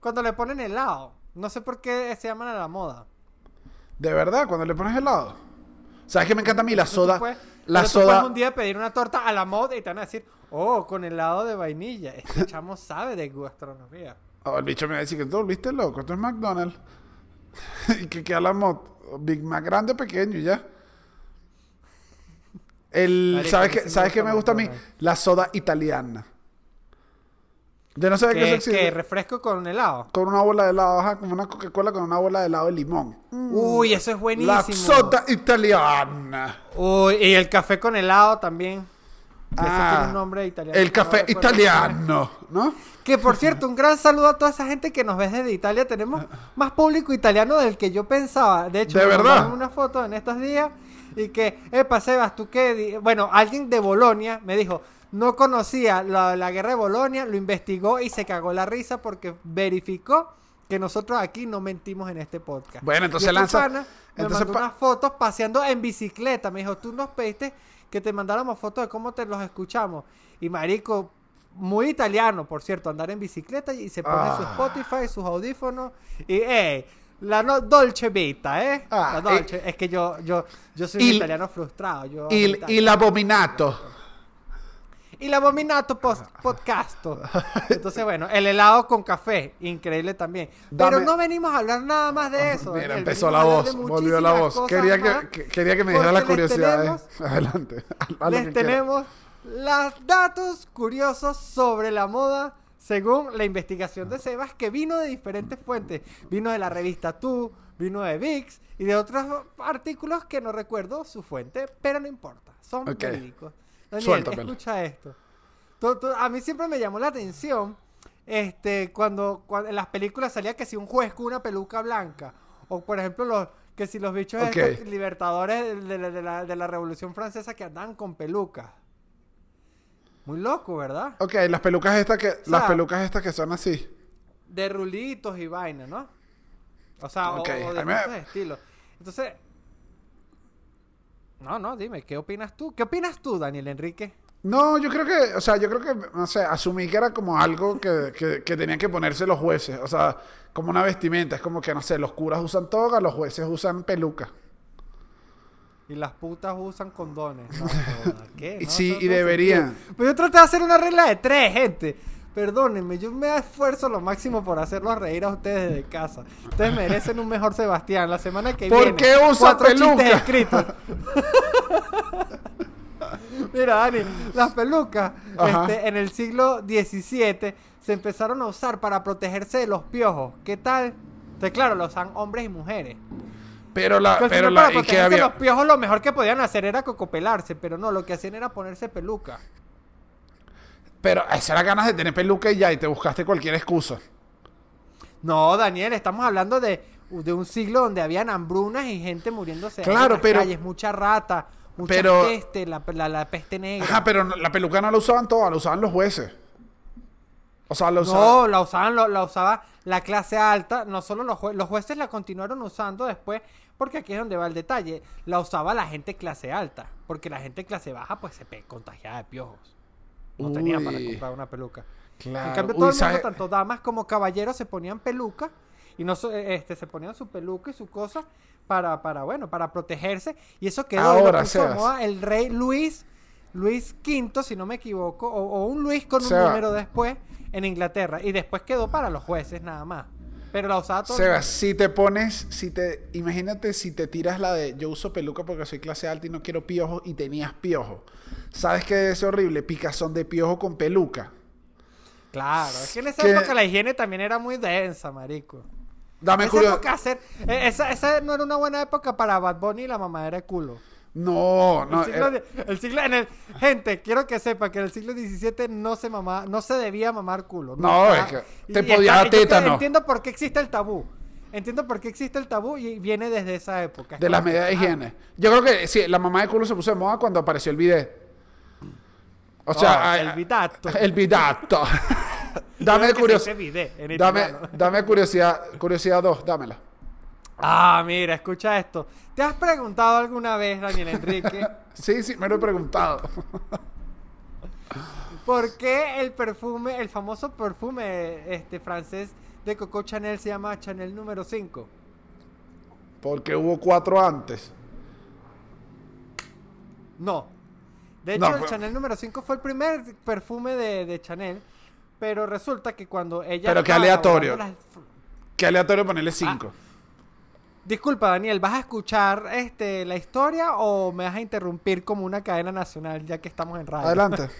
Cuando le ponen helado. No sé por qué se llaman a la moda. De verdad, cuando le pones helado. ¿Sabes qué me encanta a mí? La soda. puedes- la puedes soda. un día pedir una torta a la mod y te van a decir, oh, con helado de vainilla. Este *laughs* chamo sabe de gastronomía. Oh, el bicho me va a decir que tú volviste loco. Esto es McDonald's. *laughs* y que queda la mod. Big Mac grande o pequeño y ya. El, Marico, ¿Sabes qué, ¿sabes qué gusta me gusta a mí? La soda italiana. Yo no sabía que eso refresco con helado. Con una bola de helado, ajá, como una Coca-Cola con una bola de helado de limón. Uy, eso es buenísimo. La soda italiana. Uy, y el café con helado también. Ah, tiene un nombre italiano. El No café recuerdo. italiano, ¿no? Que por cierto, un gran saludo a toda esa gente que nos ve desde Italia. Tenemos *laughs* más público italiano del que yo pensaba. De hecho, ¿De me verdad? una foto en estos días y que, epa, Sebas, tú qué. di-?" Bueno, alguien de Bolonia me dijo, no conocía la, la guerra de Bolonia, lo investigó y se cagó la risa porque verificó que nosotros aquí no mentimos en este podcast. Bueno, entonces lanza- pana Me entonces mandó unas fotos paseando en bicicleta. Me dijo, tú nos pediste que te mandáramos fotos de cómo te los escuchamos. Y marico, muy italiano, por cierto, andar en bicicleta y se pone su Ah. Spotify, sus audífonos y, ey, la no- Dolce Vita, ¿eh? Ah, la Dolce. es que yo, yo, yo soy il- un italiano frustrado. Yo Il, Italia. il abominato. y la Abominato post *laughs* Podcasto. Entonces, bueno, el helado con café, increíble también. Pero no venimos a hablar nada más de eso. Mira, Daniel, empezó la voz, volvió la voz. Quería que, que- quería que me dijera las curiosidades. tenemos- *laughs* Adelante. *laughs* Les tenemos los datos curiosos sobre la moda según la investigación de Sebas que vino de diferentes fuentes. Vino de la revista Tú, vino de VIX y de otros artículos que no recuerdo su fuente, pero no importa. Son Ok. verídicos. Daniel, Suéltamelo. escucha esto. Tú- tú- a mí siempre me llamó la atención este, cuando, cuando en las películas salía que si un juez con una peluca blanca o por ejemplo los que si los bichos Ok. estos libertadores de, la- de la, de la Revolución Francesa que andaban con pelucas. Muy loco, ¿verdad? Ok, las pelucas estas que, las sea- pelucas estas que son así. De rulitos y vaina, ¿no? O sea, o- Ok, o, de me- estilos. Entonces, no, no, dime, ¿qué opinas tú? ¿Qué opinas tú, Daniel Enrique? No, yo creo que, o sea, yo creo que, no sé, asumí que era como algo que, que, que tenían que ponerse los jueces. O sea, como una vestimenta. Es como que, no sé, los curas usan toga, los jueces usan peluca. Y las putas usan condones. No, joda, ¿qué? *laughs* Y No, sí, y deberían. Pues yo traté de hacer una regla de tres, gente. Perdónenme, yo me esfuerzo lo máximo por hacerlos reír a ustedes desde casa. Ustedes merecen un mejor Sebastián. La semana que ¿Por viene. qué usa cuatro chistes peluca? escritos. *laughs* Mira, Dani, las pelucas este, en el siglo XVII se empezaron a usar para protegerse de los piojos. ¿Qué tal? Entonces, claro, lo usan hombres y mujeres. Pero la, al pero la, y que los piojos lo mejor que podían hacer era cocopelarse, pero no, lo que hacían era ponerse peluca. pero esa era ganas de tener peluca y ya, y te buscaste cualquier excusa. No, Daniel, estamos hablando de, de un siglo donde habían hambrunas y gente muriéndose Claro, en las pero- calles, mucha rata, mucha pero- peste, la, la- la peste negra. Ajá, pero la peluca no la usaban todas, la usaban los jueces. O sea, la usaban. No, la usaban, la usaba la clase alta, no solo los jueces, los jueces la continuaron usando después, porque aquí es donde va el detalle, la usaba la gente clase alta, porque la gente clase baja pues se contagiaba de piojos. No tenía para comprar una peluca. Claro. En cambio, Uy, todo el mundo, tanto damas como caballeros, se ponían peluca y no so- este se ponían su peluca y su cosa para, para bueno, para protegerse. Y eso quedó y Ahora, moda el rey Luis, Luis V, si no me equivoco, o, o un Luis con un Sebas. número después en Inglaterra. Y después quedó para los jueces nada más. Pero la usaba todo Sebas, si te pones, si te, imagínate si te tiras la de yo uso peluca porque soy clase alta y no quiero piojo y tenías piojo. ¿Sabes qué es horrible? Picazón de piojo con peluca. Claro, es que en esa Que- época la higiene también era muy densa, marico. Dame esa curiosidad. época hacer, eh, esa, esa no era una buena época para Bad Bunny y la mamadera de culo. No, no. el siglo, eh, el siglo- en el, gente, quiero que sepa que en el siglo XVII no se mamá, no se debía mamar culo. No, está- es que te y podía está- dar yo creo- tétano. Entiendo por qué existe el tabú. Entiendo por qué existe el tabú y viene desde esa época. Es de las medidas de ah, higiene. Yo creo que sí, la mamá de culo se puso de moda cuando apareció el bidet. O sea, oh, el bidato. *laughs* El bidato. *laughs* dame curiosidad. en Dame, dame curiosidad, curiosidad 2, dámela. Ah, mira, escucha esto. ¿Te has preguntado alguna vez, Daniel Enrique, *laughs* Sí, sí, me lo he preguntado. *laughs* por qué el perfume, el famoso perfume este francés de Coco Chanel se llama Chanel número 5? Porque hubo cuatro antes. No. De No, hecho, el Chanel número 5 fue el primer perfume de, de Chanel. Pero resulta que cuando ella. Pero qué aleatorio. las- Qué aleatorio ponerle 5. Disculpa, Daniel, ¿vas a escuchar este, la historia o me vas a interrumpir como una cadena nacional ya que estamos en radio? Adelante. *laughs*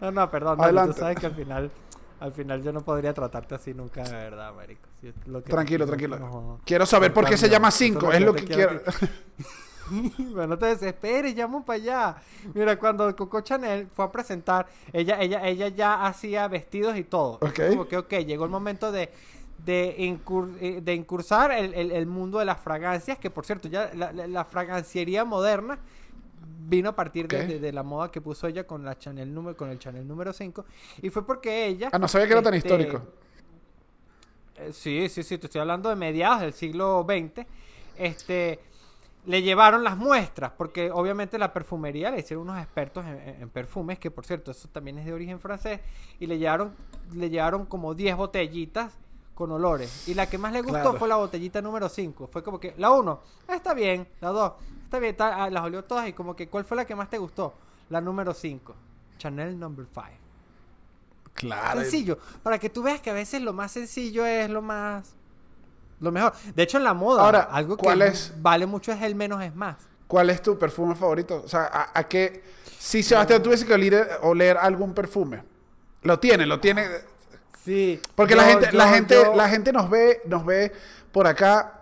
No, no, perdón. Adelante. tú sabes que al final, al final yo no podría tratarte así nunca, de verdad, marico. Si es lo que- tranquilo, tranquilo. no- Quiero saber por qué se llama Eso 5. es Es lo que quiero. *laughs* Bueno, no te desesperes, llamo para allá. Mira, cuando Coco Chanel fue a presentar, ella, ella, ella ya hacía vestidos y todo. Ok. Como que, ok, llegó el momento de, de, incur- eh, de incursar el, el- el mundo de las fragancias, que por cierto, ya la, la- la fraganciería moderna vino a partir de, de- de la moda que puso ella con la Chanel número, con el Chanel número 5. Y fue porque ella. Ah, no sabía que era tan este, histórico. eh, Sí, sí, sí, te estoy hablando de mediados del siglo XX. Este, le llevaron las muestras, porque obviamente la perfumería le hicieron unos expertos en, en- en perfumes, que por cierto, eso también es de origen francés, y le llevaron, le llevaron como 10 botellitas con olores. Y la que más le gustó Claro. fue la botellita número 5. Fue como que, la 1, está bien, la 2, está bien, está- ah, las olió todas, y como que, ¿cuál fue la que más te gustó? La número 5. Chanel Number 5. Claro. Sencillo. Para que tú veas que a veces lo más sencillo es lo más. Lo mejor. De hecho, en la moda, Ahora, algo que ¿cuál es? vale mucho es el menos es más. ¿Cuál es tu perfume favorito? O sea, ¿a, a qué? Si Sebastián tuviese que oler, oler algún perfume, lo tiene, lo tiene. Sí. Porque la Yo- gente, la yo- gente, yo- la gente nos ve, nos ve por acá,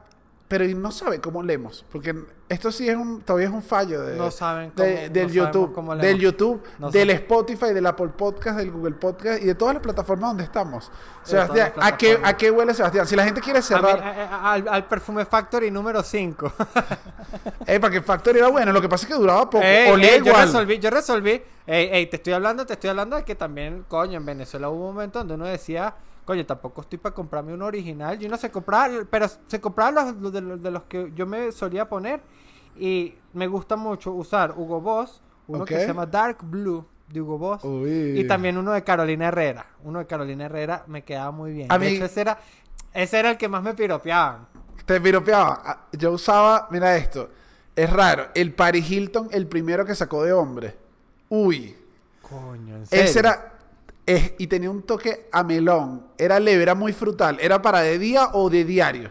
pero no sabe cómo leemos. Porque esto sí es un, todavía es un fallo de, No saben de- cómo- del no YouTube, cómo del. YouTube, No del saben. Spotify, del Apple Podcast, del Google Podcast y de todas las plataformas donde estamos. Sebastián, ¿a qué. ¿a qué huele Sebastián? Si la gente quiere A mí- cerrar, a- a- al, al Perfume Factory número 5. *laughs* eh, para que Factory era bueno, lo que pasa es que duraba poco, *laughs* Ey, olía ey, yo igual. resolví, yo resolví. Ey, ey, te estoy hablando, te estoy hablando de que también, coño, en Venezuela hubo un momento donde uno decía, coño, tampoco estoy para comprarme un original. Y uno se compraba, pero se compraba los, los de, los de los que yo me solía poner. Y me gusta mucho usar Hugo Boss, uno que se llama Dark Blue de Hugo Boss. Uy. Y también uno de Carolina Herrera. Uno de Carolina Herrera me quedaba muy bien. A de mí- hecho, ese era, ese era el que más me piropeaban. Te piropeaba. Ah, Yo usaba, mira esto, es raro, el Paris Hilton, el primero que sacó de hombre. Uy. Coño, en serio. Ese era. es- y tenía un toque a melón. Era leve, era muy frutal. Era para de día o de diario.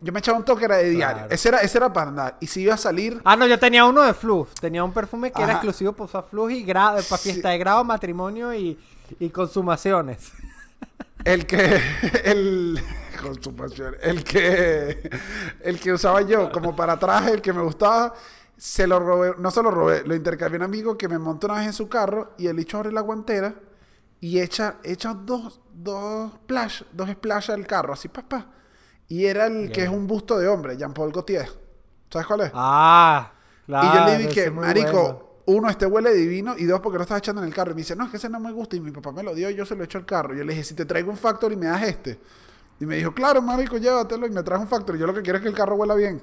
Yo me echaba un toque, era de diario. Claro. Ese era, ese era para andar. Y si iba a salir. Ah, no, yo tenía uno de Flux. Tenía un perfume que era exclusivo para usar Flux y grado, para Sí. fiesta de grado, matrimonio y, y consumaciones. *laughs* El que. *laughs* El. Consumación. El que. El que usaba yo como para traje, el que me gustaba. Se lo robé. No se lo robé. Lo intercambié a un amigo que me montó una vez en su carro. Y el bicho abre la guantera. Y echa, echa dos, dos splash, dos splash al carro, así papá. Y era el que es un busto de hombre, Jean-Paul Gaultier. ¿Sabes cuál es? Ah, claro. y yo le dije, marico, bueno. uno, este huele divino, y dos, porque lo estás echando en el carro. Y me dice, no, es que ese no me gusta, y mi papá me lo dio, y yo se lo echo al carro. Y yo le dije, si te traigo un factor y me das este. Y me dijo, claro, marico, llévatelo, y me trajo un factor. Yo lo que quiero es que el carro huela bien.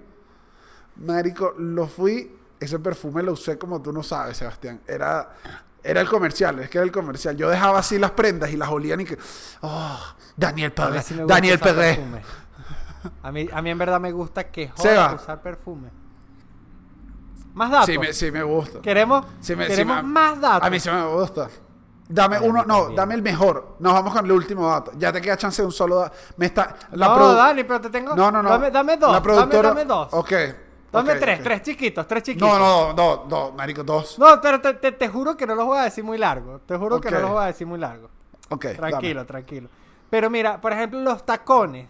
Marico, lo fui, ese perfume lo usé como tú no sabes, Sebastián. Era, era el comercial, es que era el comercial. Yo dejaba así las prendas y las olían y que, oh, Daniel me gusta Daniel perfume. A mí, a mí en verdad me gusta que joda usar perfume. Más datos. Sí me, sí me gusta. Queremos, Sí me- sí queremos me- más datos. A mí sí me gusta. Dame uno, no, también. dame el mejor. Nos vamos con el último dato. Ya te queda chance de un solo dato. Me está. La no, Dani, pero te tengo. No, no, no. Dame, dame dos. La productora. Dame, dame dos. Ok. Dame ok, tres, tres chiquitos, tres chiquitos. No, no, no, no, marico, dos. No, pero te, te- te juro que no los voy a decir muy largo. Te juro que no los voy a decir muy largo. Ok, Tranquilo, tranquilo. Pero mira, por ejemplo, los tacones.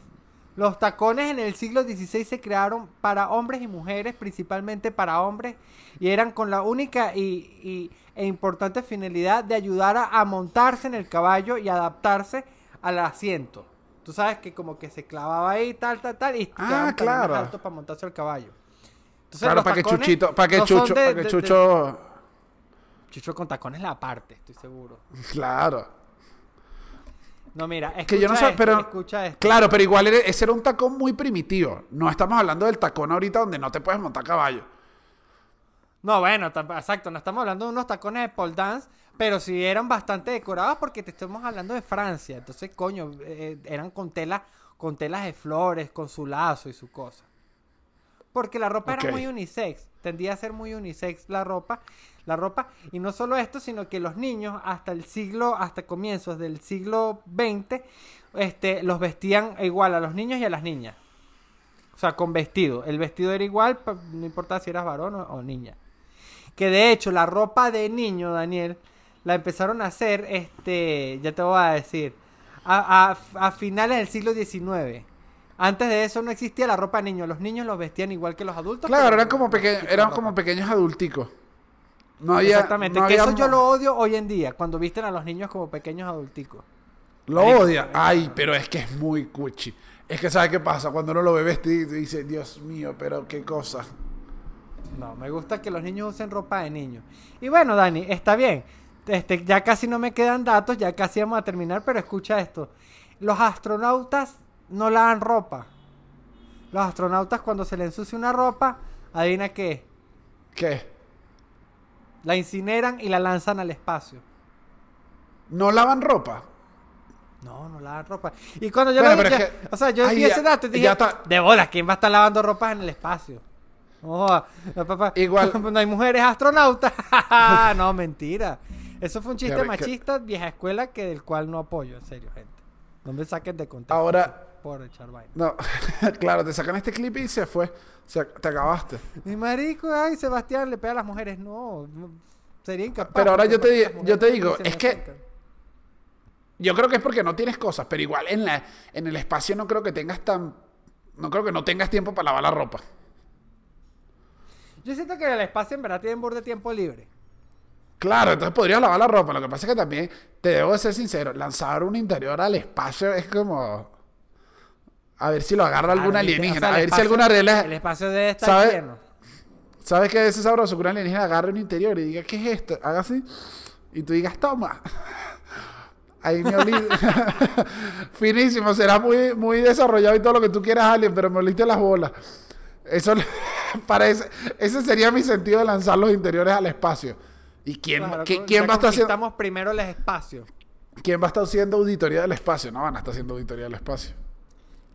Los tacones en el siglo XVI se crearon para hombres y mujeres, principalmente para hombres, y eran con la única y, y- e importante finalidad de ayudar a, a montarse en el caballo y adaptarse al asiento. Tú sabes que como que se clavaba ahí, tal, tal, tal, y Ah, claro. más altos para montarse al caballo. Entonces, Claro, para que Chuchito, para que no Chucho, de- para que de- de- Chucho. Chucho con tacones la parte, estoy seguro. *laughs* Claro. No, mira, escucha Que yo no sé, esto, pero. escucha esto. Claro, pero igual ese era un tacón muy primitivo. No estamos hablando del tacón ahorita donde no te puedes montar caballo. No, bueno, exacto, no estamos hablando de unos tacones de pole dance, pero sí eran bastante decorados porque te estamos hablando de Francia. Entonces, coño, eh, eran con tela, con telas de flores, con su lazo y su cosa. Porque la ropa era muy unisex, tendía a ser muy unisex la ropa, la ropa, y no solo esto, sino que los niños hasta el siglo, hasta comienzos del siglo XX, este, los vestían igual a los niños y a las niñas. O sea, con vestido. El vestido era igual, no importa si eras varón o, o niña. Que de hecho, la ropa de niño, Daniel, la empezaron a hacer, este, ya te voy a decir, a, a- a finales del siglo XIX. Antes de eso no existía la ropa de niño. Los niños los vestían igual que los adultos. Claro, eran como, peque- eran como pequeños adulticos. No había. Exactamente. no que había eso yo lo odio hoy en día, cuando visten a los niños como pequeños adulticos. Lo odia. Ay, pero es que es muy cuchi. Es que ¿sabes qué pasa? Cuando uno lo ve vestido y dice, Dios mío, pero qué cosa. No, me gusta que los niños usen ropa de niño. Y bueno, Dani, está bien. Este, ya casi no me quedan datos, ya casi vamos a terminar, pero escucha esto. Los astronautas no lavan ropa. Los astronautas cuando se les ensucia una ropa, adivina qué, ¿Qué? la incineran y la lanzan al espacio. ¿No lavan ropa? No, no lavan ropa. Y cuando yo Bueno, lo vi, pero es ya- que- o sea, yo Ay, vi ya- ese dato y dije, está. de bolas, ¿quién va a estar lavando ropa en el espacio? No, papá, Igual- *laughs* no hay mujeres astronautas. *laughs* no, mentira. Eso fue un chiste machista, vieja escuela, que del cual no apoyo, en serio, gente. No me saquen de contexto. Ahora- Por echar vaina. No, *laughs* claro, te sacan este clip y se fue. Se, te acabaste. Mi marico, ay, Sebastián le pega a las mujeres. No, no, sería incapaz. Pero ahora porque yo te yo te digo, es que- acercan. Yo creo que es porque no tienes cosas, pero igual en, la, en el espacio no creo que tengas tan... No creo que no tengas tiempo para lavar la ropa. Yo siento que en el espacio en verdad tienen borde tiempo libre. Claro, entonces podrías lavar la ropa. Lo que pasa es que también, te debo de ser sincero, lanzar un interior al espacio es como... A ver si lo agarra alguna Claro, ¿viste? alienígena. O sea, a ver si alguna regla... El espacio debe estar ¿Sabe? lleno. ¿Sabes qué es ese sabroso? Que una alienígena agarre un interior y diga, ¿qué es esto? Haga así. Y tú digas, toma. *laughs* Ahí me olí. *laughs* Finísimo, será muy, muy desarrollado y todo lo que tú quieras, Alien, pero me oliste las bolas. Eso *laughs* parece. Ese sería mi sentido de lanzar los interiores al espacio. ¿Y quién, Claro, ¿qui- co- quién va a estar haciendo, primero el espacio. quién va a estar haciendo auditoría del espacio? No van a estar haciendo auditoría del espacio.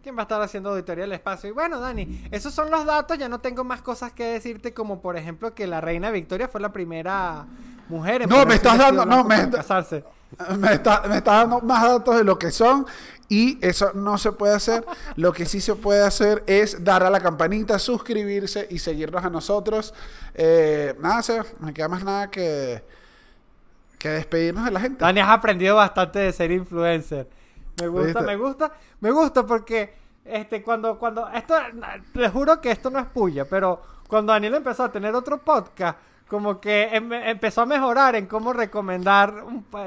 ¿Quién va a estar haciendo auditoría del espacio? Y bueno, Dani, esos son los datos. Ya no tengo más cosas que decirte, como por ejemplo que la reina Victoria fue la primera mujer en No, me estás vestido dando- no, me casarse. Me está, me está dando más datos de lo que son y eso no se puede hacer. Lo que sí se puede hacer es dar a la campanita, suscribirse y seguirnos a nosotros. Eh, nada, Seba, me queda más nada que, que despedirnos de la gente. Dani, has aprendido bastante de ser influencer. Me gusta, me gusta, me gusta porque este cuando cuando esto les juro que esto no es puya, pero cuando Daniel empezó a tener otro podcast, como que em- empezó a mejorar en cómo recomendar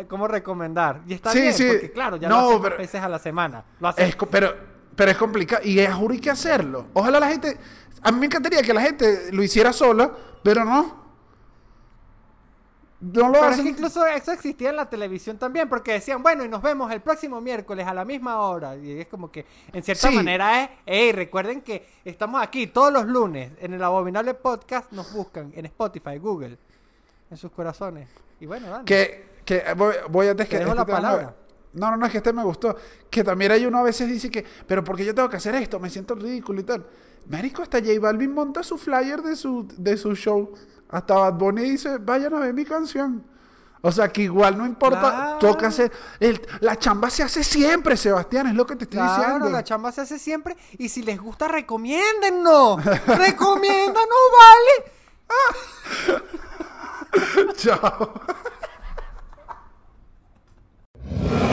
cómo recomendar. Y está Sí, bien, sí. porque claro, ya No, lo hace pero- veces a la semana. Lo hace Es pero, pero es complicado y es juro que hacerlo. Ojalá la gente. A mí me encantaría que la gente lo hiciera sola, pero no. No lo Pero es hacen. que incluso eso existía en la televisión también, porque decían, bueno, y nos vemos el próximo miércoles a la misma hora. Y es como que, en cierta Sí. manera, es, hey, recuerden que estamos aquí todos los lunes en el Abominable Podcast, nos buscan en Spotify, Google, en sus corazones. Y bueno, Dani. Que, que voy, voy antes Te que dejo este la palabra. No, no, no, es que este me gustó. Que también hay uno a veces dice que, pero ¿por qué yo tengo que hacer esto? Me siento ridículo y tal. Marico, hasta J Balvin monta su flyer de su, de su show. Hasta Bad Bunny dice, vayan a ver mi canción. O sea, que igual no importa, claro. toca hacer. El, la chamba se hace siempre, Sebastián, es lo que te estoy claro, diciendo. Claro, la chamba se hace siempre. Y si les gusta, recomiéndennos. *laughs* recomiéndanos, vale. *laughs* Chao. *laughs*